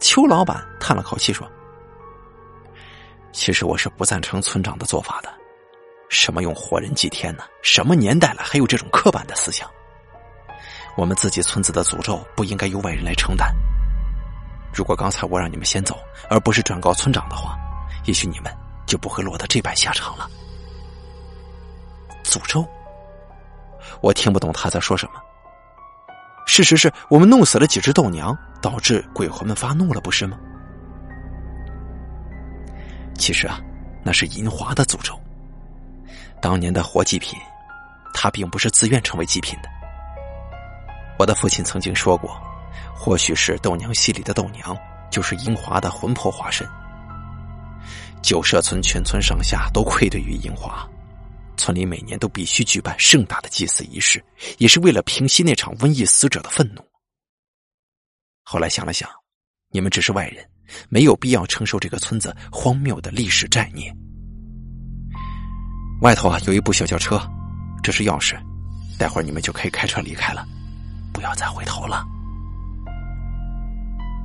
Speaker 1: 邱老板叹了口气说：“其实我是不赞成村长的做法的。什么用活人祭天呢？什么年代了还有这种刻板的思想？我们自己村子的诅咒不应该由外人来承担。如果刚才我让你们先走，而不是转告村长的话，也许你们就不会落得这般下场了。”诅咒。我听不懂他在说什么。事实是我们弄死了几只豆娘，导致鬼魂们发怒了，不是吗？其实啊，那是银华的诅咒。当年的活祭品，他并不是自愿成为祭品的。我的父亲曾经说过，或许是豆娘系里的豆娘，就是银华的魂魄化身。九社村全村上下都愧对于银华。村里每年都必须举办盛大的祭祀仪式，也是为了平息那场瘟疫死者的愤怒。后来想了想，你们只是外人，没有必要承受这个村子荒谬的历史债孽。外头啊有一部小轿车，这是钥匙，待会儿你们就可以开车离开了，不要再回头了。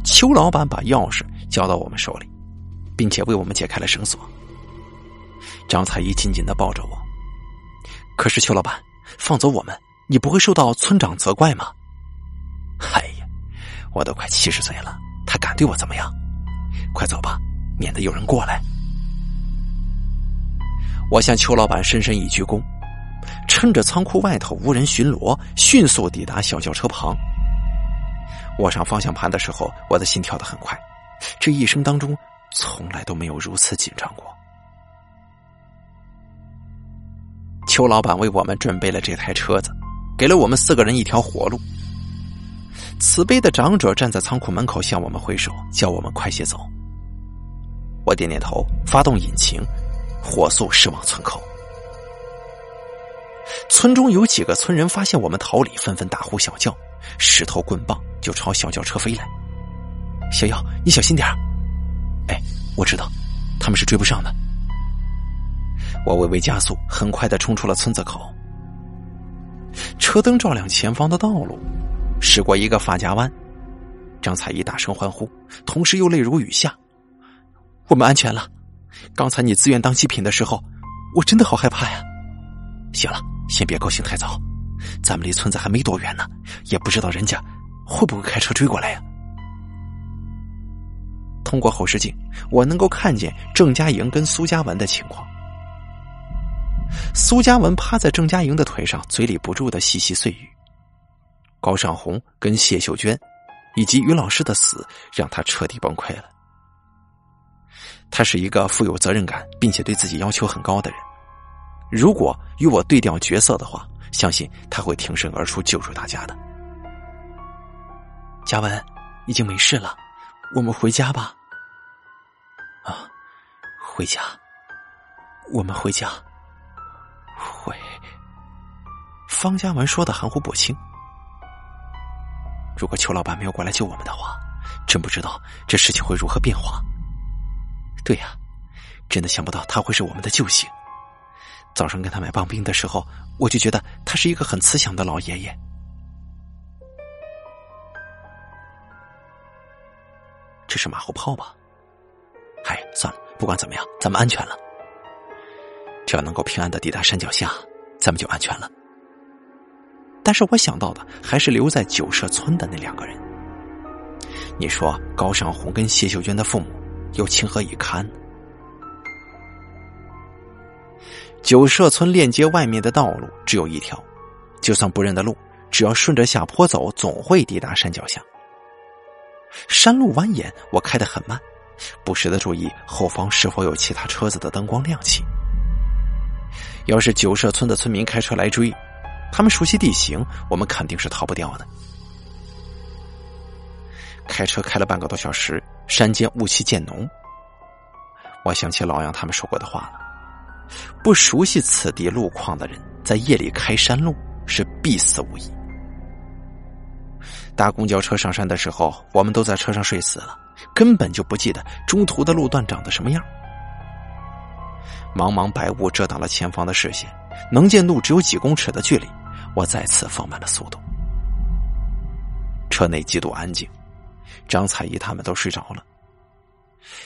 Speaker 1: 邱老板把钥匙交到我们手里，并且为我们解开了绳索。张彩怡紧紧的抱着我。可是邱老板，放走我们，你不会受到村长责怪吗？哎呀，我都快七十岁了，他敢对我怎么样？快走吧，免得有人过来。我向邱老板深深一鞠躬，趁着仓库外头无人巡逻，迅速抵达小轿车旁。握上方向盘的时候，我的心跳的很快，这一生当中从来都没有如此紧张过。邱老板为我们准备了这台车子，给了我们四个人一条活路。慈悲的长者站在仓库门口向我们挥手，叫我们快些走。我点点头，发动引擎，火速驶往村口。村中有几个村人发现我们逃离，纷纷大呼小叫，石头棍棒就朝小轿车飞来。小妖，你小心点哎，我知道，他们是追不上的。我微微加速，很快的冲出了村子口。车灯照亮前方的道路，驶过一个发夹弯，张彩怡大声欢呼，同时又泪如雨下。我们安全了！刚才你自愿当祭品的时候，我真的好害怕呀！行了，先别高兴太早，咱们离村子还没多远呢，也不知道人家会不会开车追过来呀。通过后视镜，我能够看见郑佳莹跟苏嘉文的情况。苏嘉文趴在郑嘉莹的腿上，嘴里不住的细细碎语。高尚红跟谢秀娟，以及于老师的死，让他彻底崩溃了。他是一个富有责任感，并且对自己要求很高的人。如果与我对调角色的话，相信他会挺身而出救助大家的。嘉文，已经没事了，我们回家吧。啊，回家，我们回家。会，方家文说的含糊不清。如果邱老板没有过来救我们的话，真不知道这事情会如何变化。对呀，真的想不到他会是我们的救星。早上跟他买棒冰的时候，我就觉得他是一个很慈祥的老爷爷。这是马后炮吧？嗨，算了，不管怎么样，咱们安全了。只要能够平安的抵达山脚下，咱们就安全了。但是我想到的还是留在九社村的那两个人。你说高尚红跟谢秀娟的父母又情何以堪？九社村链接外面的道路只有一条，就算不认得路，只要顺着下坡走，总会抵达山脚下。山路蜿蜒，我开得很慢，不时的注意后方是否有其他车子的灯光亮起。要是九社村的村民开车来追，他们熟悉地形，我们肯定是逃不掉的。开车开了半个多小时，山间雾气渐浓。我想起老杨他们说过的话了：不熟悉此地路况的人，在夜里开山路是必死无疑。搭公交车上山的时候，我们都在车上睡死了，根本就不记得中途的路段长得什么样。茫茫白雾遮挡了前方的视线，能见度只有几公尺的距离。我再次放慢了速度。车内极度安静，张彩怡他们都睡着了。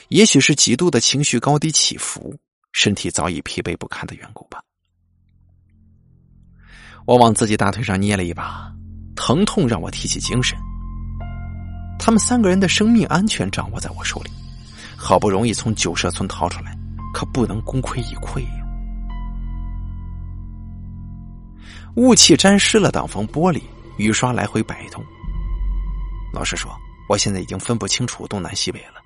Speaker 1: 也许是极度的情绪高低起伏，身体早已疲惫不堪的缘故吧。我往自己大腿上捏了一把，疼痛让我提起精神。他们三个人的生命安全掌握在我手里，好不容易从九社村逃出来，可不能功亏一篑呀。雾气沾湿了挡风玻璃，雨刷来回摆动。老实说，我现在已经分不清楚东南西北了，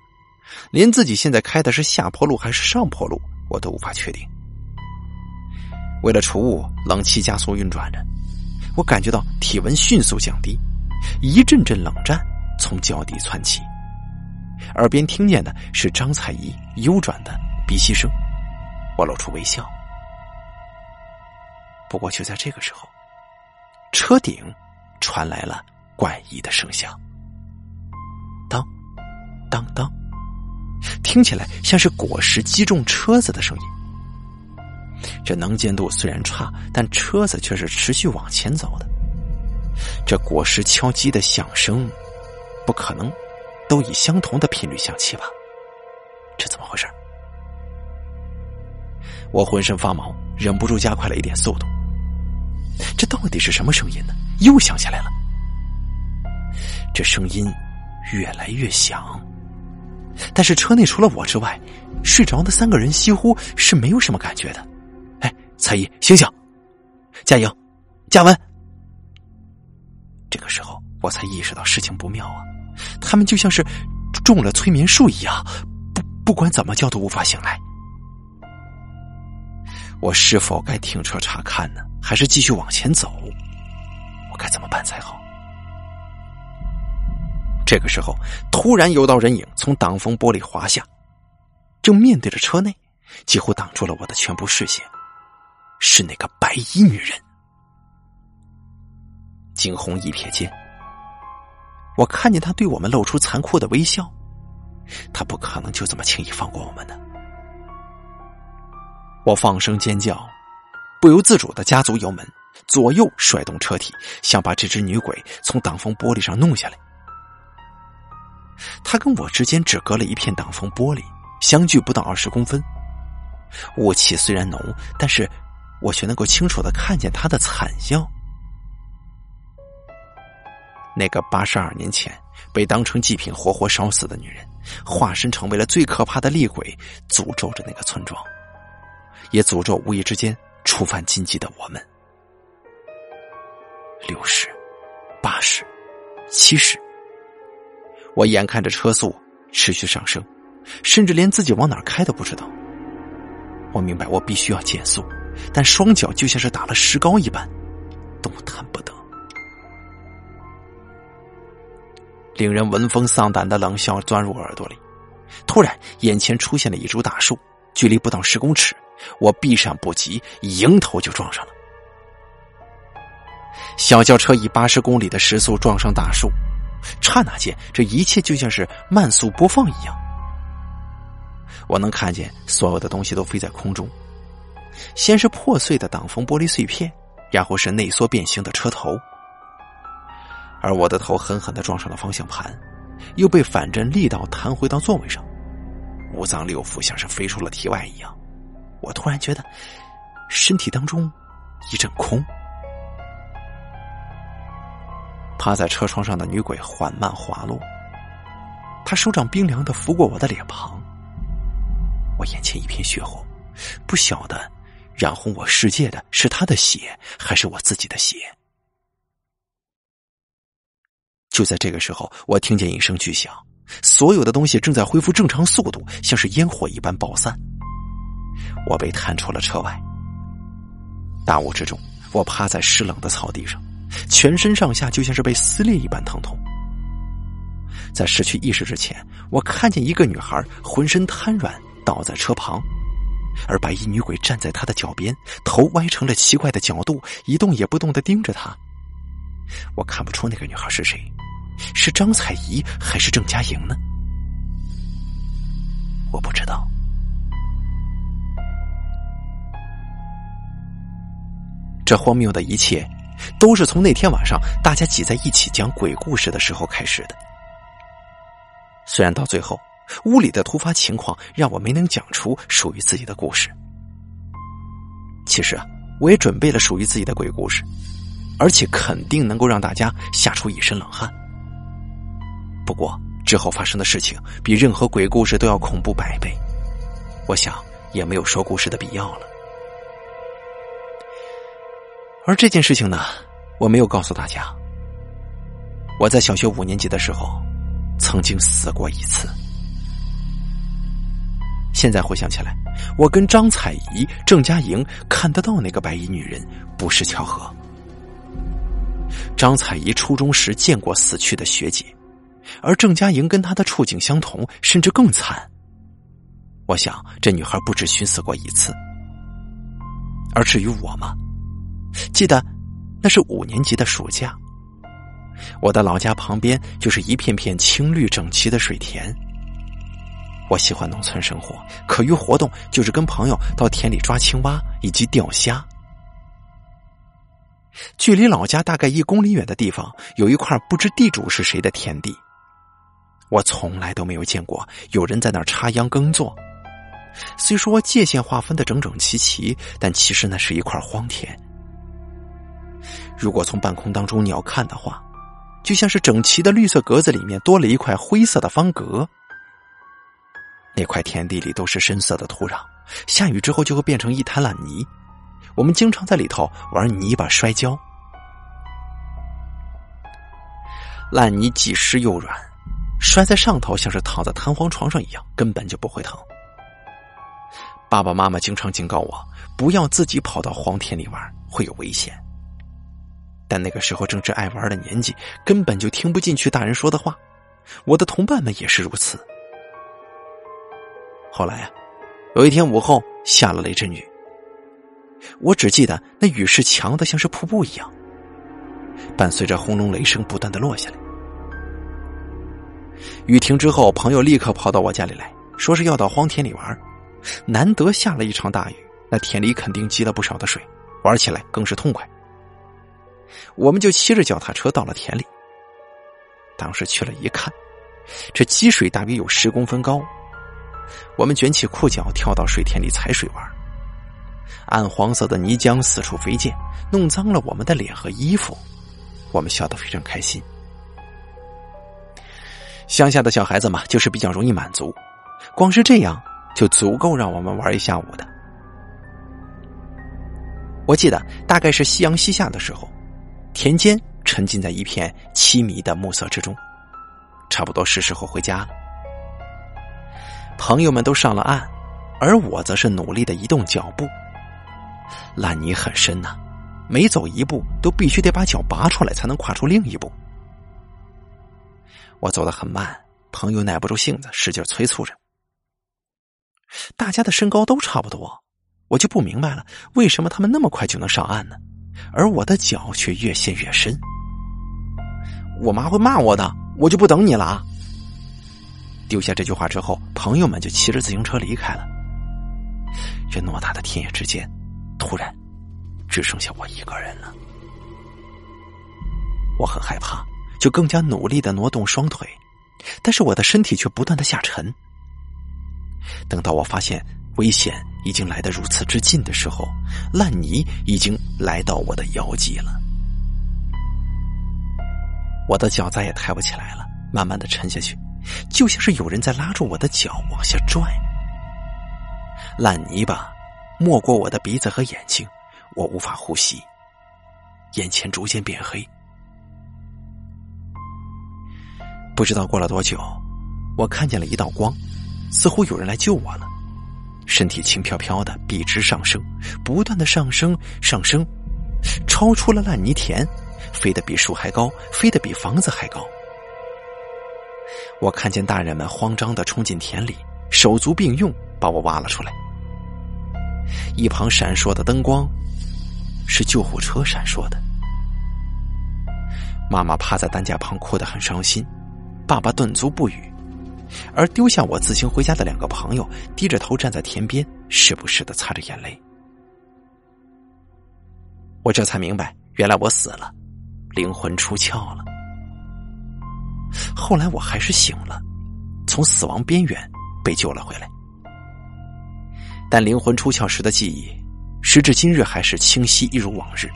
Speaker 1: 连自己现在开的是下坡路还是上坡路，我都无法确定。为了除雾，冷气加速运转着，我感觉到体温迅速降低，一阵阵冷战从脚底窜起，耳边听见的是张彩怡悠转的鼻息声，我露出微笑。不过，就在这个时候，车顶传来了怪异的声响，当当当，听起来像是果实击中车子的声音。这能见度虽然差，但车子却是持续往前走的。这果实敲击的响声，不可能都以相同的频率响起吧？这怎么回事？我浑身发毛，忍不住加快了一点速度。这到底是什么声音呢？又响起来了。这声音越来越响，但是车内除了我之外，睡着的三个人几乎是没有什么感觉的。哎，彩衣，醒醒！佳莹，嘉文。这个时候我才意识到事情不妙啊！他们就像是中了催眠术一样，不不管怎么叫都无法醒来。我是否该停车查看呢？还是继续往前走？我该怎么办才好？这个时候，突然有道人影从挡风玻璃滑下，正面对着车内，几乎挡住了我的全部视线。是那个白衣女人。惊鸿一瞥间，我看见她对我们露出残酷的微笑。她不可能就这么轻易放过我们的。我放声尖叫。不由自主的加足油门，左右甩动车体，想把这只女鬼从挡风玻璃上弄下来。她跟我之间只隔了一片挡风玻璃，相距不到二十公分。雾气虽然浓，但是我却能够清楚的看见她的惨笑。那个八十二年前被当成祭品活活烧死的女人，化身成为了最可怕的厉鬼，诅咒着那个村庄，也诅咒无意之间。触犯禁忌的我们，六十、八十、七十，我眼看着车速持续上升，甚至连自己往哪开都不知道。我明白我必须要减速，但双脚就像是打了石膏一般，动弹不得。令人闻风丧胆的冷笑钻入耳朵里，突然眼前出现了一株大树，距离不到十公尺。我避闪不及，迎头就撞上了。小轿车以八十公里的时速撞上大树，刹那间，这一切就像是慢速播放一样。我能看见所有的东西都飞在空中，先是破碎的挡风玻璃碎片，然后是内缩变形的车头，而我的头狠狠的撞上了方向盘，又被反震力道弹回到座位上，五脏六腑像是飞出了体外一样。我突然觉得身体当中一阵空，趴在车窗上的女鬼缓慢滑落，她手掌冰凉的拂过我的脸庞，我眼前一片血红，不晓得染红我世界的是她的血还是我自己的血。就在这个时候，我听见一声巨响，所有的东西正在恢复正常速度，像是烟火一般爆散。我被弹出了车外。大雾之中，我趴在湿冷的草地上，全身上下就像是被撕裂一般疼痛。
Speaker 2: 在失去意识之前，我看见一个女孩浑身瘫软倒在车旁，而白衣女鬼站在她的脚边，头歪成了奇怪的角度，一动也不动的盯着她。我看不出那个女孩是谁，是张彩怡还是郑嘉颖呢？我不知道。这荒谬的一切，都是从那天晚上大家挤在一起讲鬼故事的时候开始的。虽然到最后，屋里的突发情况让我没能讲出属于自己的故事。其实啊，我也准备了属于自己的鬼故事，而且肯定能够让大家吓出一身冷汗。不过之后发生的事情比任何鬼故事都要恐怖百倍，我想也没有说故事的必要了。而这件事情呢，我没有告诉大家。我在小学五年级的时候，曾经死过一次。现在回想起来，我跟张彩怡、郑嘉莹看得到那个白衣女人，不是巧合。张彩怡初中时见过死去的学姐，而郑嘉莹跟她的处境相同，甚至更惨。我想，这女孩不止寻死过一次。而至于我嘛。记得，那是五年级的暑假。我的老家旁边就是一片片青绿整齐的水田。我喜欢农村生活，课余活动就是跟朋友到田里抓青蛙以及钓虾。距离老家大概一公里远的地方，有一块不知地主是谁的田地。我从来都没有见过有人在那儿插秧耕作。虽说界限划分的整整齐齐，但其实那是一块荒田。如果从半空当中你要看的话，就像是整齐的绿色格子里面多了一块灰色的方格。那块田地里都是深色的土壤，下雨之后就会变成一滩烂泥。我们经常在里头玩泥巴摔跤。烂泥既湿又软，摔在上头像是躺在弹簧床上一样，根本就不会疼。爸爸妈妈经常警告我，不要自己跑到荒田里玩，会有危险。但那个时候正值爱玩的年纪，根本就听不进去大人说的话。我的同伴们也是如此。后来啊，有一天午后下了雷阵雨，我只记得那雨是强的像是瀑布一样，伴随着轰隆雷声不断的落下来。雨停之后，朋友立刻跑到我家里来说是要到荒田里玩。难得下了一场大雨，那田里肯定积了不少的水，玩起来更是痛快。我们就骑着脚踏车到了田里。当时去了一看，这积水大约有十公分高。我们卷起裤脚跳到水田里踩水玩，暗黄色的泥浆四处飞溅，弄脏了我们的脸和衣服。我们笑得非常开心。乡下的小孩子嘛，就是比较容易满足，光是这样就足够让我们玩一下午的。我记得大概是夕阳西下的时候。田间沉浸在一片凄迷的暮色之中，差不多是时候回家了。朋友们都上了岸，而我则是努力的移动脚步。烂泥很深呐，每走一步都必须得把脚拔出来，才能跨出另一步。我走得很慢，朋友耐不住性子，使劲催促着。大家的身高都差不多，我就不明白了，为什么他们那么快就能上岸呢？而我的脚却越陷越深，我妈会骂我的，我就不等你了啊！丢下这句话之后，朋友们就骑着自行车离开了。这偌大的田野之间，突然只剩下我一个人了。我很害怕，就更加努力的挪动双腿，但是我的身体却不断的下沉。等到我发现。危险已经来得如此之近的时候，烂泥已经来到我的腰际了。我的脚再也抬不起来了，慢慢的沉下去，就像是有人在拉住我的脚往下拽。烂泥巴没过我的鼻子和眼睛，我无法呼吸，眼前逐渐变黑。不知道过了多久，我看见了一道光，似乎有人来救我了。身体轻飘飘的，笔直上升，不断的上升，上升，超出了烂泥田，飞得比树还高，飞得比房子还高。
Speaker 1: 我看见大人们慌张的冲进田里，手足并用把我挖了出来。一旁闪烁的灯光，是救护车闪烁的。妈妈趴在担架旁哭得很伤心，爸爸顿足不语，而丢下我自行回家的两个朋友低着头站在田边，时不时的擦着眼泪。我这才明白，原来我死了，灵魂出窍了。后来我还是醒了，从死亡边缘被救了回来。但灵魂出窍时的记忆，时至今日还是清晰一如往日。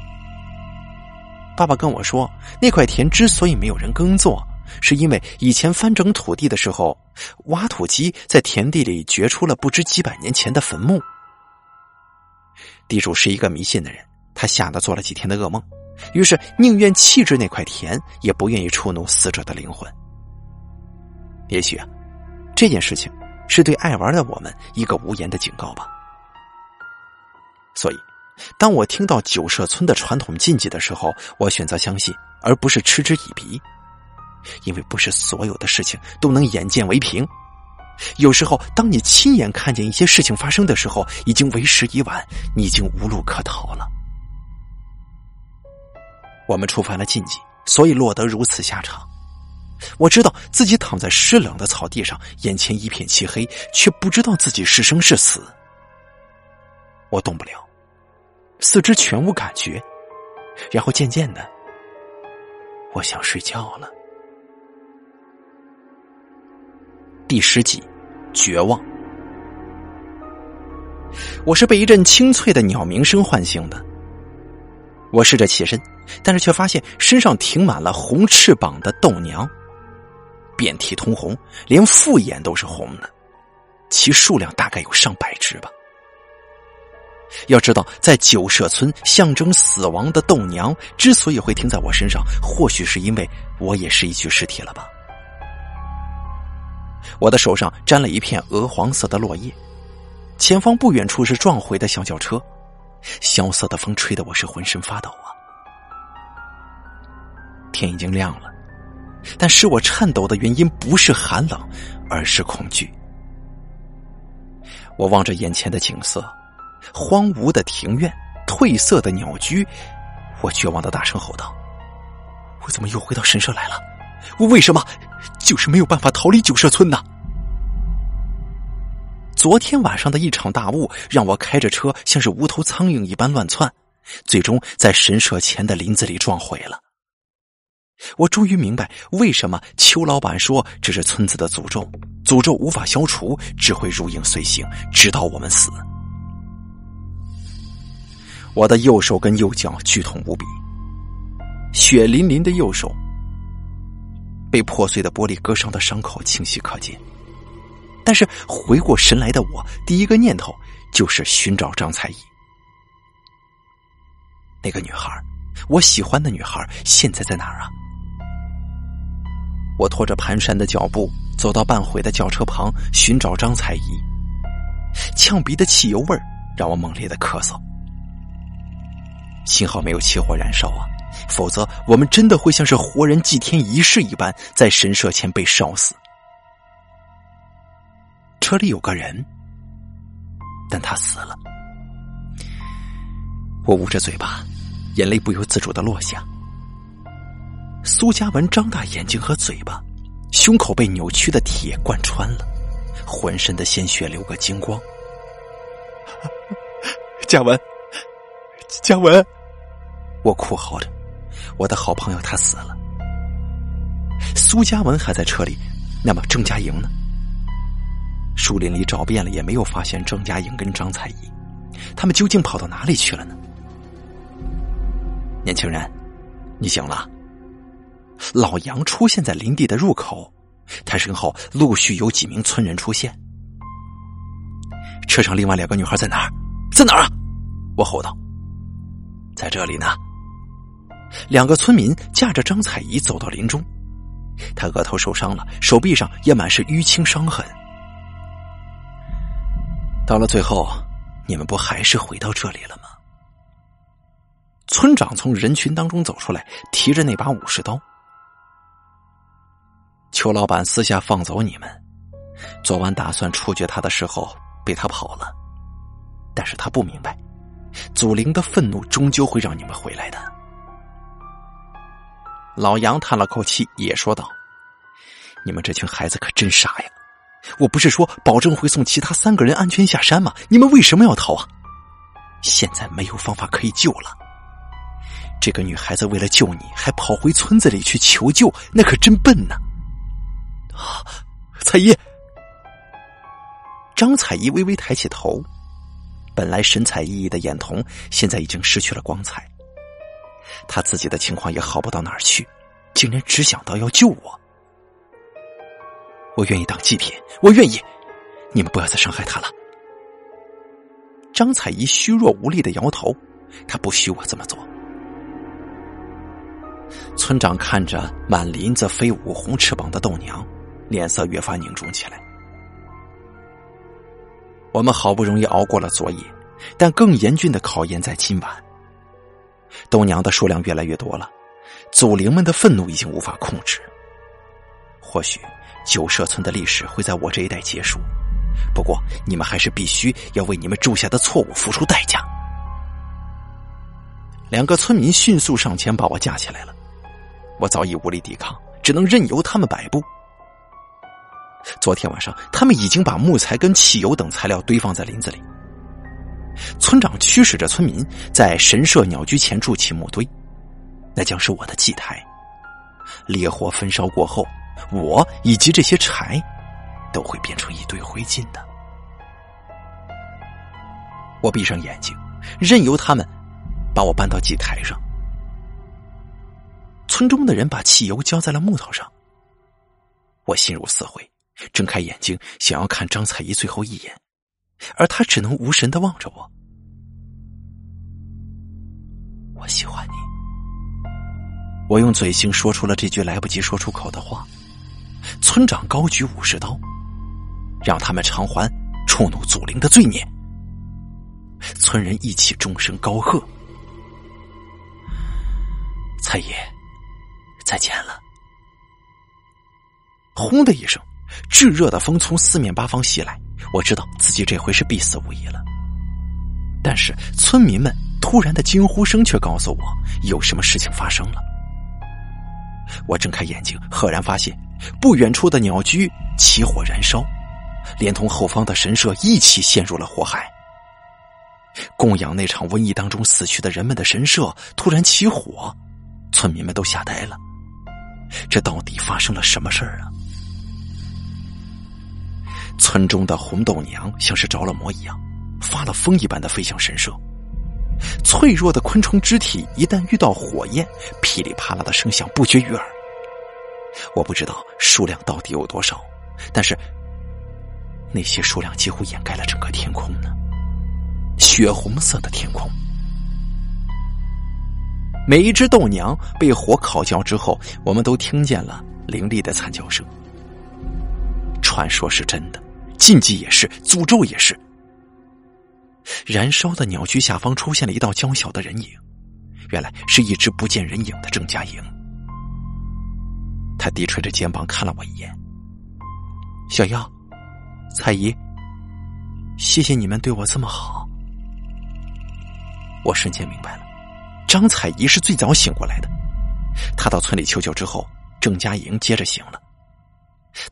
Speaker 1: 爸爸跟我说，那块田之所以没有人耕作，是因为以前翻整土地的时候，挖土机在田地里掘出了不知几百年前的坟墓。地主是一个迷信的人，他吓得做了几天的噩梦，于是宁愿弃置那块田，也不愿意触怒死者的灵魂。也许啊，这件事情是对爱玩的我们一个无言的警告吧。所以。当我听到九社村的传统禁忌的时候，我选择相信，而不是嗤之以鼻，因为不是所有的事情都能眼见为凭。有时候，当你亲眼看见一些事情发生的时候，已经为时已晚，你已经无路可逃了。我们触犯了禁忌，所以落得如此下场。我知道自己躺在湿冷的草地上，眼前一片漆黑，却不知道自己是生是死。我动不了。四肢全无感觉，然后渐渐的，我想睡觉了。第十集，绝望。我是被一阵清脆的鸟鸣声唤醒的。我试着起身，但是却发现身上停满了红翅膀的豆娘，遍体通红，连复眼都是红的，其数量大概有上百只吧。要知道，在九社村，象征死亡的豆娘之所以会停在我身上，或许是因为我也是一具尸体了吧。我的手上沾了一片鹅黄色的落叶，前方不远处是撞毁的小轿车，萧瑟的风吹得我是浑身发抖啊。天已经亮了，但使我颤抖的原因不是寒冷，而是恐惧。我望着眼前的景色。荒芜的庭院，褪色的鸟居，我绝望的大声吼道：“我怎么又回到神社来了？我为什么就是没有办法逃离九社村呢？”昨天晚上的一场大雾，让我开着车像是无头苍蝇一般乱窜，最终在神社前的林子里撞毁了。我终于明白为什么邱老板说这是村子的诅咒，诅咒无法消除，只会如影随形，直到我们死。我的右手跟右脚剧痛无比，血淋淋的右手被破碎的玻璃割伤的伤口清晰可见。但是回过神来的我，第一个念头就是寻找张彩怡。那个女孩，我喜欢的女孩，现在在哪儿啊？我拖着蹒跚的脚步走到半毁的轿车旁，寻找张彩怡。呛鼻的汽油味让我猛烈的咳嗽。幸好没有起火燃烧啊，否则我们真的会像是活人祭天仪式一般，在神社前被烧死。车里有个人，但他死了。我捂着嘴巴，眼泪不由自主的落下。苏嘉文张大眼睛和嘴巴，胸口被扭曲的铁贯穿了，浑身的鲜血流个精光。嘉文，嘉文。我哭嚎着：“我的好朋友他死了。”苏嘉文还在车里，那么郑嘉莹呢？树林里找遍了，也没有发现郑嘉莹跟张彩怡，他们究竟跑到哪里去了呢？年轻人，你醒了。老杨出现在林地的入口，他身后陆续有几名村人出现。车上另外两个女孩在哪儿？在哪儿啊？我吼道：“在这里呢。”两个村民架着张彩怡走到林中，她额头受伤了，手臂上也满是淤青伤痕。到了最后，你们不还是回到这里了吗？村长从人群当中走出来，提着那把武士刀。邱老板私下放走你们，昨晚打算处决他的时候被他跑了，但是他不明白，祖灵的愤怒终究会让你们回来的。老杨叹了口气，也说道：“你们这群孩子可真傻呀！我不是说保证会送其他三个人安全下山吗？你们为什么要逃啊？现在没有方法可以救了。这个女孩子为了救你，还跑回村子里去求救，那可真笨呢！”
Speaker 2: 啊，彩衣。张彩衣微微抬起头，本来神采奕奕的眼瞳，现在已经失去了光彩。他自己的情况也好不到哪儿去，竟然只想到要救我。我愿意当祭品，我愿意，你们不要再伤害他了。张彩怡虚弱无力的摇头，他不许我这么做。村长看着满林子飞舞红翅膀的豆娘，脸色越发凝重起来。我们好不容易熬过了昨夜，但更严峻的考验在今晚。豆娘的数量越来越多了，祖灵们的愤怒已经无法控制。或许九社村的历史会在我这一代结束，不过你们还是必须要为你们铸下的错误付出代价。两个村民迅速上前把我架起来了，我早已无力抵抗，只能任由他们摆布。昨天晚上，他们已经把木材跟汽油等材料堆放在林子里。村长驱使着村民在神社鸟居前筑起木堆，那将是我的祭台。烈火焚烧过后，我以及这些柴都会变成一堆灰烬的。我闭上眼睛，任由他们把我搬到祭台上。村中的人把汽油浇在了木头上。我心如死灰，睁开眼睛想要看张彩仪最后一眼。而他只能无神的望着我。我喜欢你。我用嘴型说出了这句来不及说出口的话。村长高举武士刀，让他们偿还触怒祖灵的罪孽。村人一起众声高喝：“蔡爷，再见了！”轰的一声，炙热的风从四面八方袭来。我知道自己这回是必死无疑了，但是村民们突然的惊呼声却告诉我有什么事情发生了。我睁开眼睛，赫然发现不远处的鸟居起火燃烧，连同后方的神社一起陷入了火海。供养那场瘟疫当中死去的人们的神社突然起火，村民们都吓呆了。这到底发生了什么事儿啊？村中的红豆娘像是着了魔一样，发了疯一般的飞向神社。脆弱的昆虫肢体一旦遇到火焰，噼里啪啦的声响不绝于耳。我不知道数量到底有多少，但是那些数量几乎掩盖了整个天空呢，血红色的天空。每一只豆娘被火烤焦之后，我们都听见了凌厉的惨叫声。传说是真的。禁忌也是，诅咒也是。燃烧的鸟居下方出现了一道娇小的人影，原来是一只不见人影的郑佳莹。他低垂着肩膀看了我一眼：“小妖，彩姨，谢谢你们对我这么好。”我瞬间明白了，张彩姨是最早醒过来的。她到村里求救之后，郑佳莹接着醒了。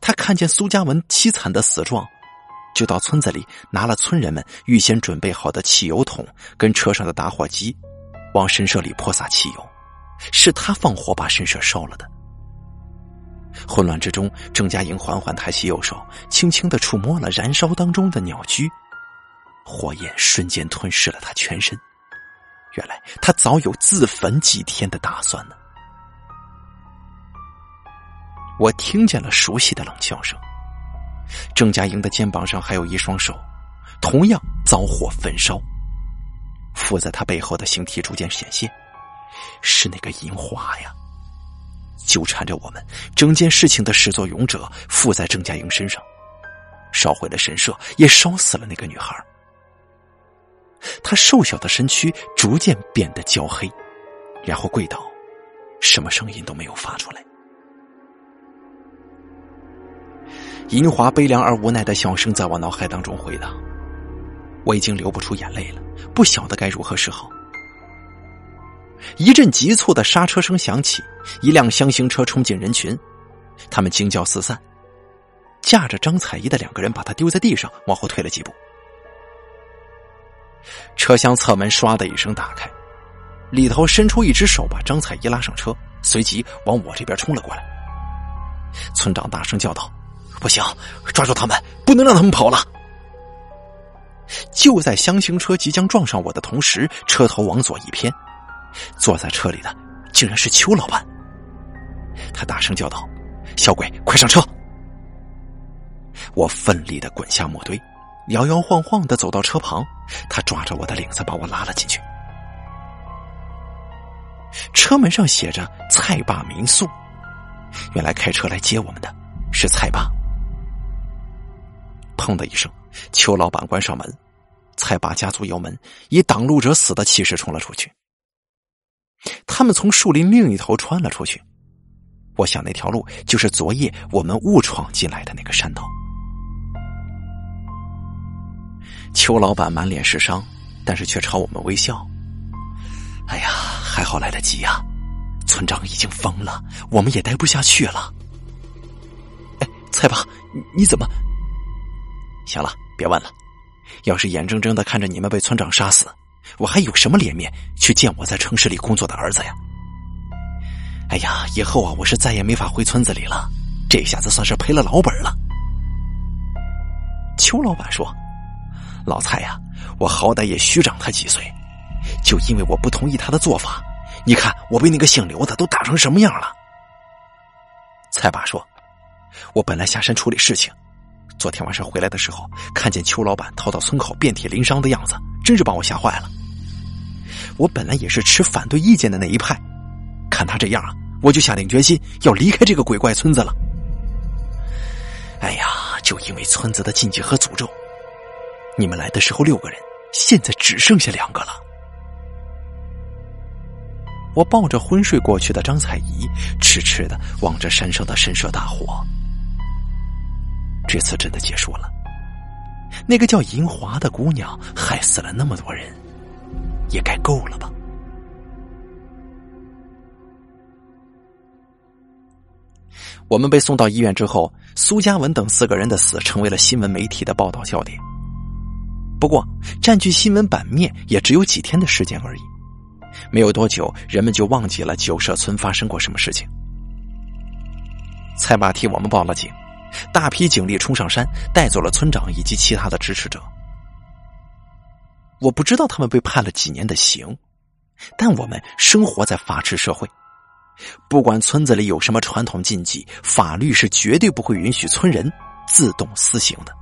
Speaker 2: 他看见苏嘉文凄惨的死状。就到村子里拿了村人们预先准备好的汽油桶跟车上的打火机，往神社里泼洒汽油，是他放火把神社烧了的。混乱之中，郑家莹缓缓抬起右手，轻轻的触摸了燃烧当中的鸟居，火焰瞬间吞噬了他全身。原来他早有自焚几天的打算呢。我听见了熟悉的冷笑声。郑家英的肩膀上还有一双手，同样遭火焚烧。附在他背后的形体逐渐显现，是那个银花呀！纠缠着我们整件事情的始作俑者附在郑家英身上，烧毁了神社，也烧死了那个女孩。他瘦小的身躯逐渐变得焦黑，然后跪倒，什么声音都没有发出来。
Speaker 1: 银华悲凉而无奈的笑声在我脑海当中回荡，我已经流不出眼泪了，不晓得该如何是好。一阵急促的刹车声响起，一辆厢型车冲进人群，他们惊叫四散，架着张彩怡的两个人把她丢在地上，往后退了几步。车厢侧门唰的一声打开，里头伸出一只手把张彩怡拉上车，随即往我这边冲了过来。村长大声叫道：“不行，抓住他们，不能让他们跑了！”就在厢型车即将撞上我的同时，车头往左一偏。坐在车里的竟然是邱老板，他大声叫道：“小鬼，快上车！”我奋力的滚下木堆，摇摇晃晃的走到车旁，他抓着我的领子把我拉了进去。车门上写着“蔡爸民宿”，原来开车来接我们的是蔡爸。砰的一声，邱老板关上门，蔡爸加足油门，以挡路者死的气势冲了出去。他们从树林另一头穿了出去，我想那条路就是昨夜我们误闯进来的那个山道。邱老板满脸是伤，但是却朝我们微笑。哎呀，还好来得及呀！村长已经疯了，我们也待不下去了。哎，蔡爸，你怎么？行了，别问了。要是眼睁睁的看着你们被村长杀死。我还有什么脸面去见我在城市里工作的儿子呀？哎呀，以后啊，我是再也没法回村子里了。这下子算是赔了老本了。邱老板说：“老蔡呀，我好歹也虚长他几岁，就因为我不同意他的做法，你看我被那个姓刘的都打成什么样了。”蔡爸说：“我本来下山处理事情，昨天晚上回来的时候，看见邱老板逃到村口遍体鳞伤的样子，真是把我吓坏了。”我本来也是持反对意见的那一派，看他这样啊，我就下定决心要离开这个鬼怪村子了。哎呀，就因为村子的禁忌和诅咒，你们来的时候六个人，现在只剩下两个了。我抱着昏睡过去的张彩怡，痴痴的望着山上的神社大火。这次真的结束了，那个叫银华的姑娘害死了那么多人。也该够了吧。我们被送到医院之后，苏嘉文等四个人的死成为了新闻媒体的报道焦点。不过，占据新闻版面也只有几天的时间而已。没有多久，人们就忘记了九社村发生过什么事情。蔡爸替我们报了警，大批警力冲上山，带走了村长以及其他的支持者。我不知道他们被判了几年的刑，但我们生活在法治社会，不管村子里有什么传统禁忌，法律是绝对不会允许村人自动私刑的。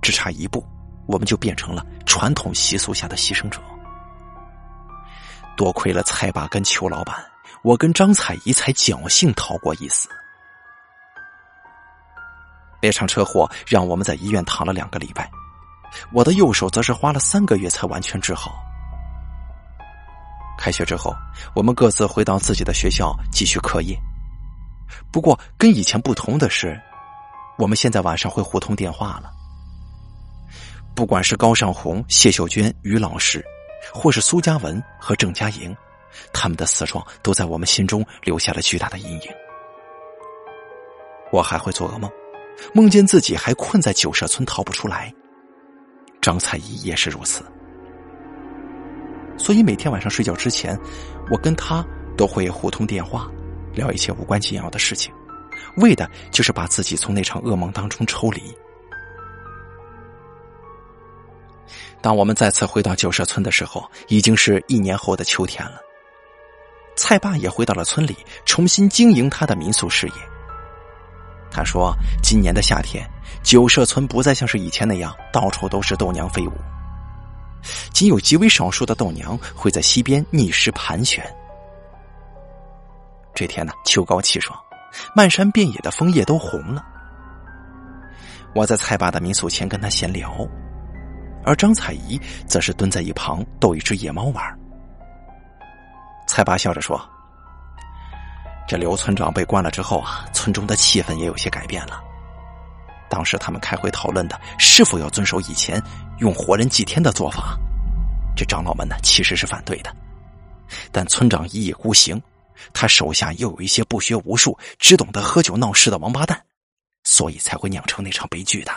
Speaker 1: 只差一步，我们就变成了传统习俗下的牺牲者。多亏了蔡爸跟邱老板，我跟张彩怡才侥幸逃过一死。那场车祸让我们在医院躺了两个礼拜。我的右手则是花了三个月才完全治好。开学之后，我们各自回到自己的学校继续课业。不过，跟以前不同的是，我们现在晚上会互通电话了。不管是高尚红、谢秀娟、于老师，或是苏嘉文和郑佳莹，他们的死状都在我们心中留下了巨大的阴影。我还会做噩梦，梦见自己还困在九社村逃不出来。张彩怡也是如此，所以每天晚上睡觉之前，我跟他都会互通电话，聊一些无关紧要的事情，为的就是把自己从那场噩梦当中抽离。当我们再次回到九社村的时候，已经是一年后的秋天了。蔡爸也回到了村里，重新经营他的民宿事业。他说：“今年的夏天，九社村不再像是以前那样到处都是豆娘飞舞，仅有极为少数的豆娘会在溪边觅食盘旋。这天呢，秋高气爽，漫山遍野的枫叶都红了。我在蔡爸的民宿前跟他闲聊，而张彩怡则是蹲在一旁逗一只野猫玩。蔡爸笑着说。”这刘村长被关了之后啊，村中的气氛也有些改变了。当时他们开会讨论的是否要遵守以前用活人祭天的做法。这长老们呢，其实是反对的，但村长一意孤行，他手下又有一些不学无术、只懂得喝酒闹事的王八蛋，所以才会酿成那场悲剧的。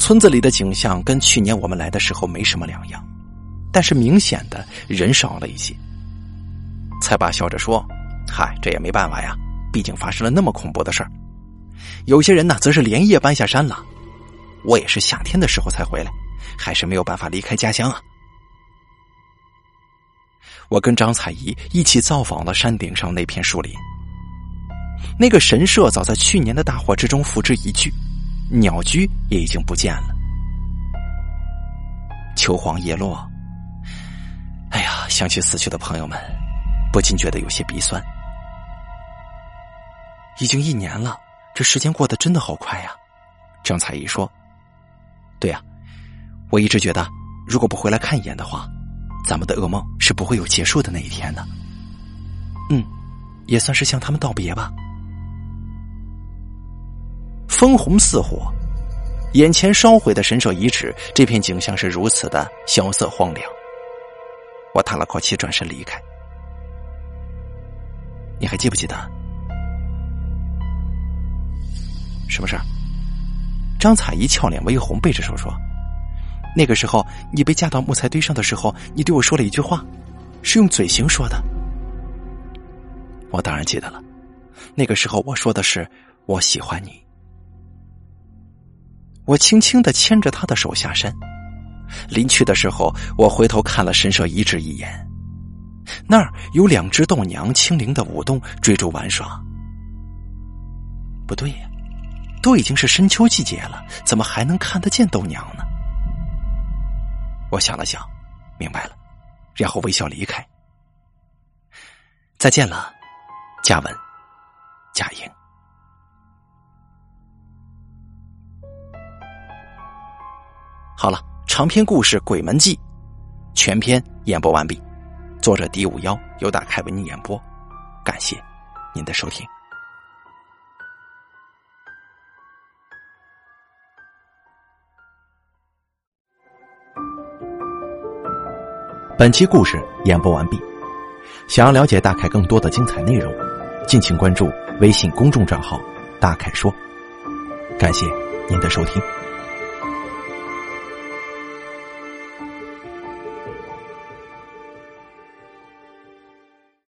Speaker 1: 村子里的景象跟去年我们来的时候没什么两样，但是明显的人少了一些。蔡爸笑着说：“嗨，这也没办法呀，毕竟发生了那么恐怖的事儿。有些人呢，则是连夜搬下山了。”我也是夏天的时候才回来，还是没有办法离开家乡啊。我跟张彩怡一起造访了山顶上那片树林。那个神社早在去年的大火之中付之一炬，鸟居也已经不见了。秋黄叶落，哎呀，想起死去的朋友们，不禁觉得有些鼻酸。已经一年了，这时间过得真的好快呀。张彩仪说。对呀，我一直觉得，如果不回来看一眼的话，咱们的噩梦是不会有结束的那一天的。嗯，也算是向他们道别吧。烽红似火，眼前烧毁的神社遗址，这片景象是如此的萧瑟荒凉。我叹了口气，转身离开。你还记不记得什么事儿？张彩怡俏脸微红，背着手说：“那个时候你被架到木材堆上的时候，你对我说了一句话，是用嘴型说的。我当然记得了。那个时候我说的是我喜欢你。”我轻轻的牵着他的手下山，临去的时候，我回头看了神社遗址一眼，那儿有两只豆娘轻灵的舞动，追逐玩耍。不对呀。都已经是深秋季节了，怎么还能看得见豆娘呢？我想了想，明白了，然后微笑离开。再见了，嘉文，嘉英。好了，长篇故事《鬼门记》全篇演播完毕，作者狄五幺由大凯为您演播，感谢您的收听。本期故事演播完毕。想要了解大凯更多的精彩内容，敬请关注微信公众账号“大凯说”。感谢您的收听。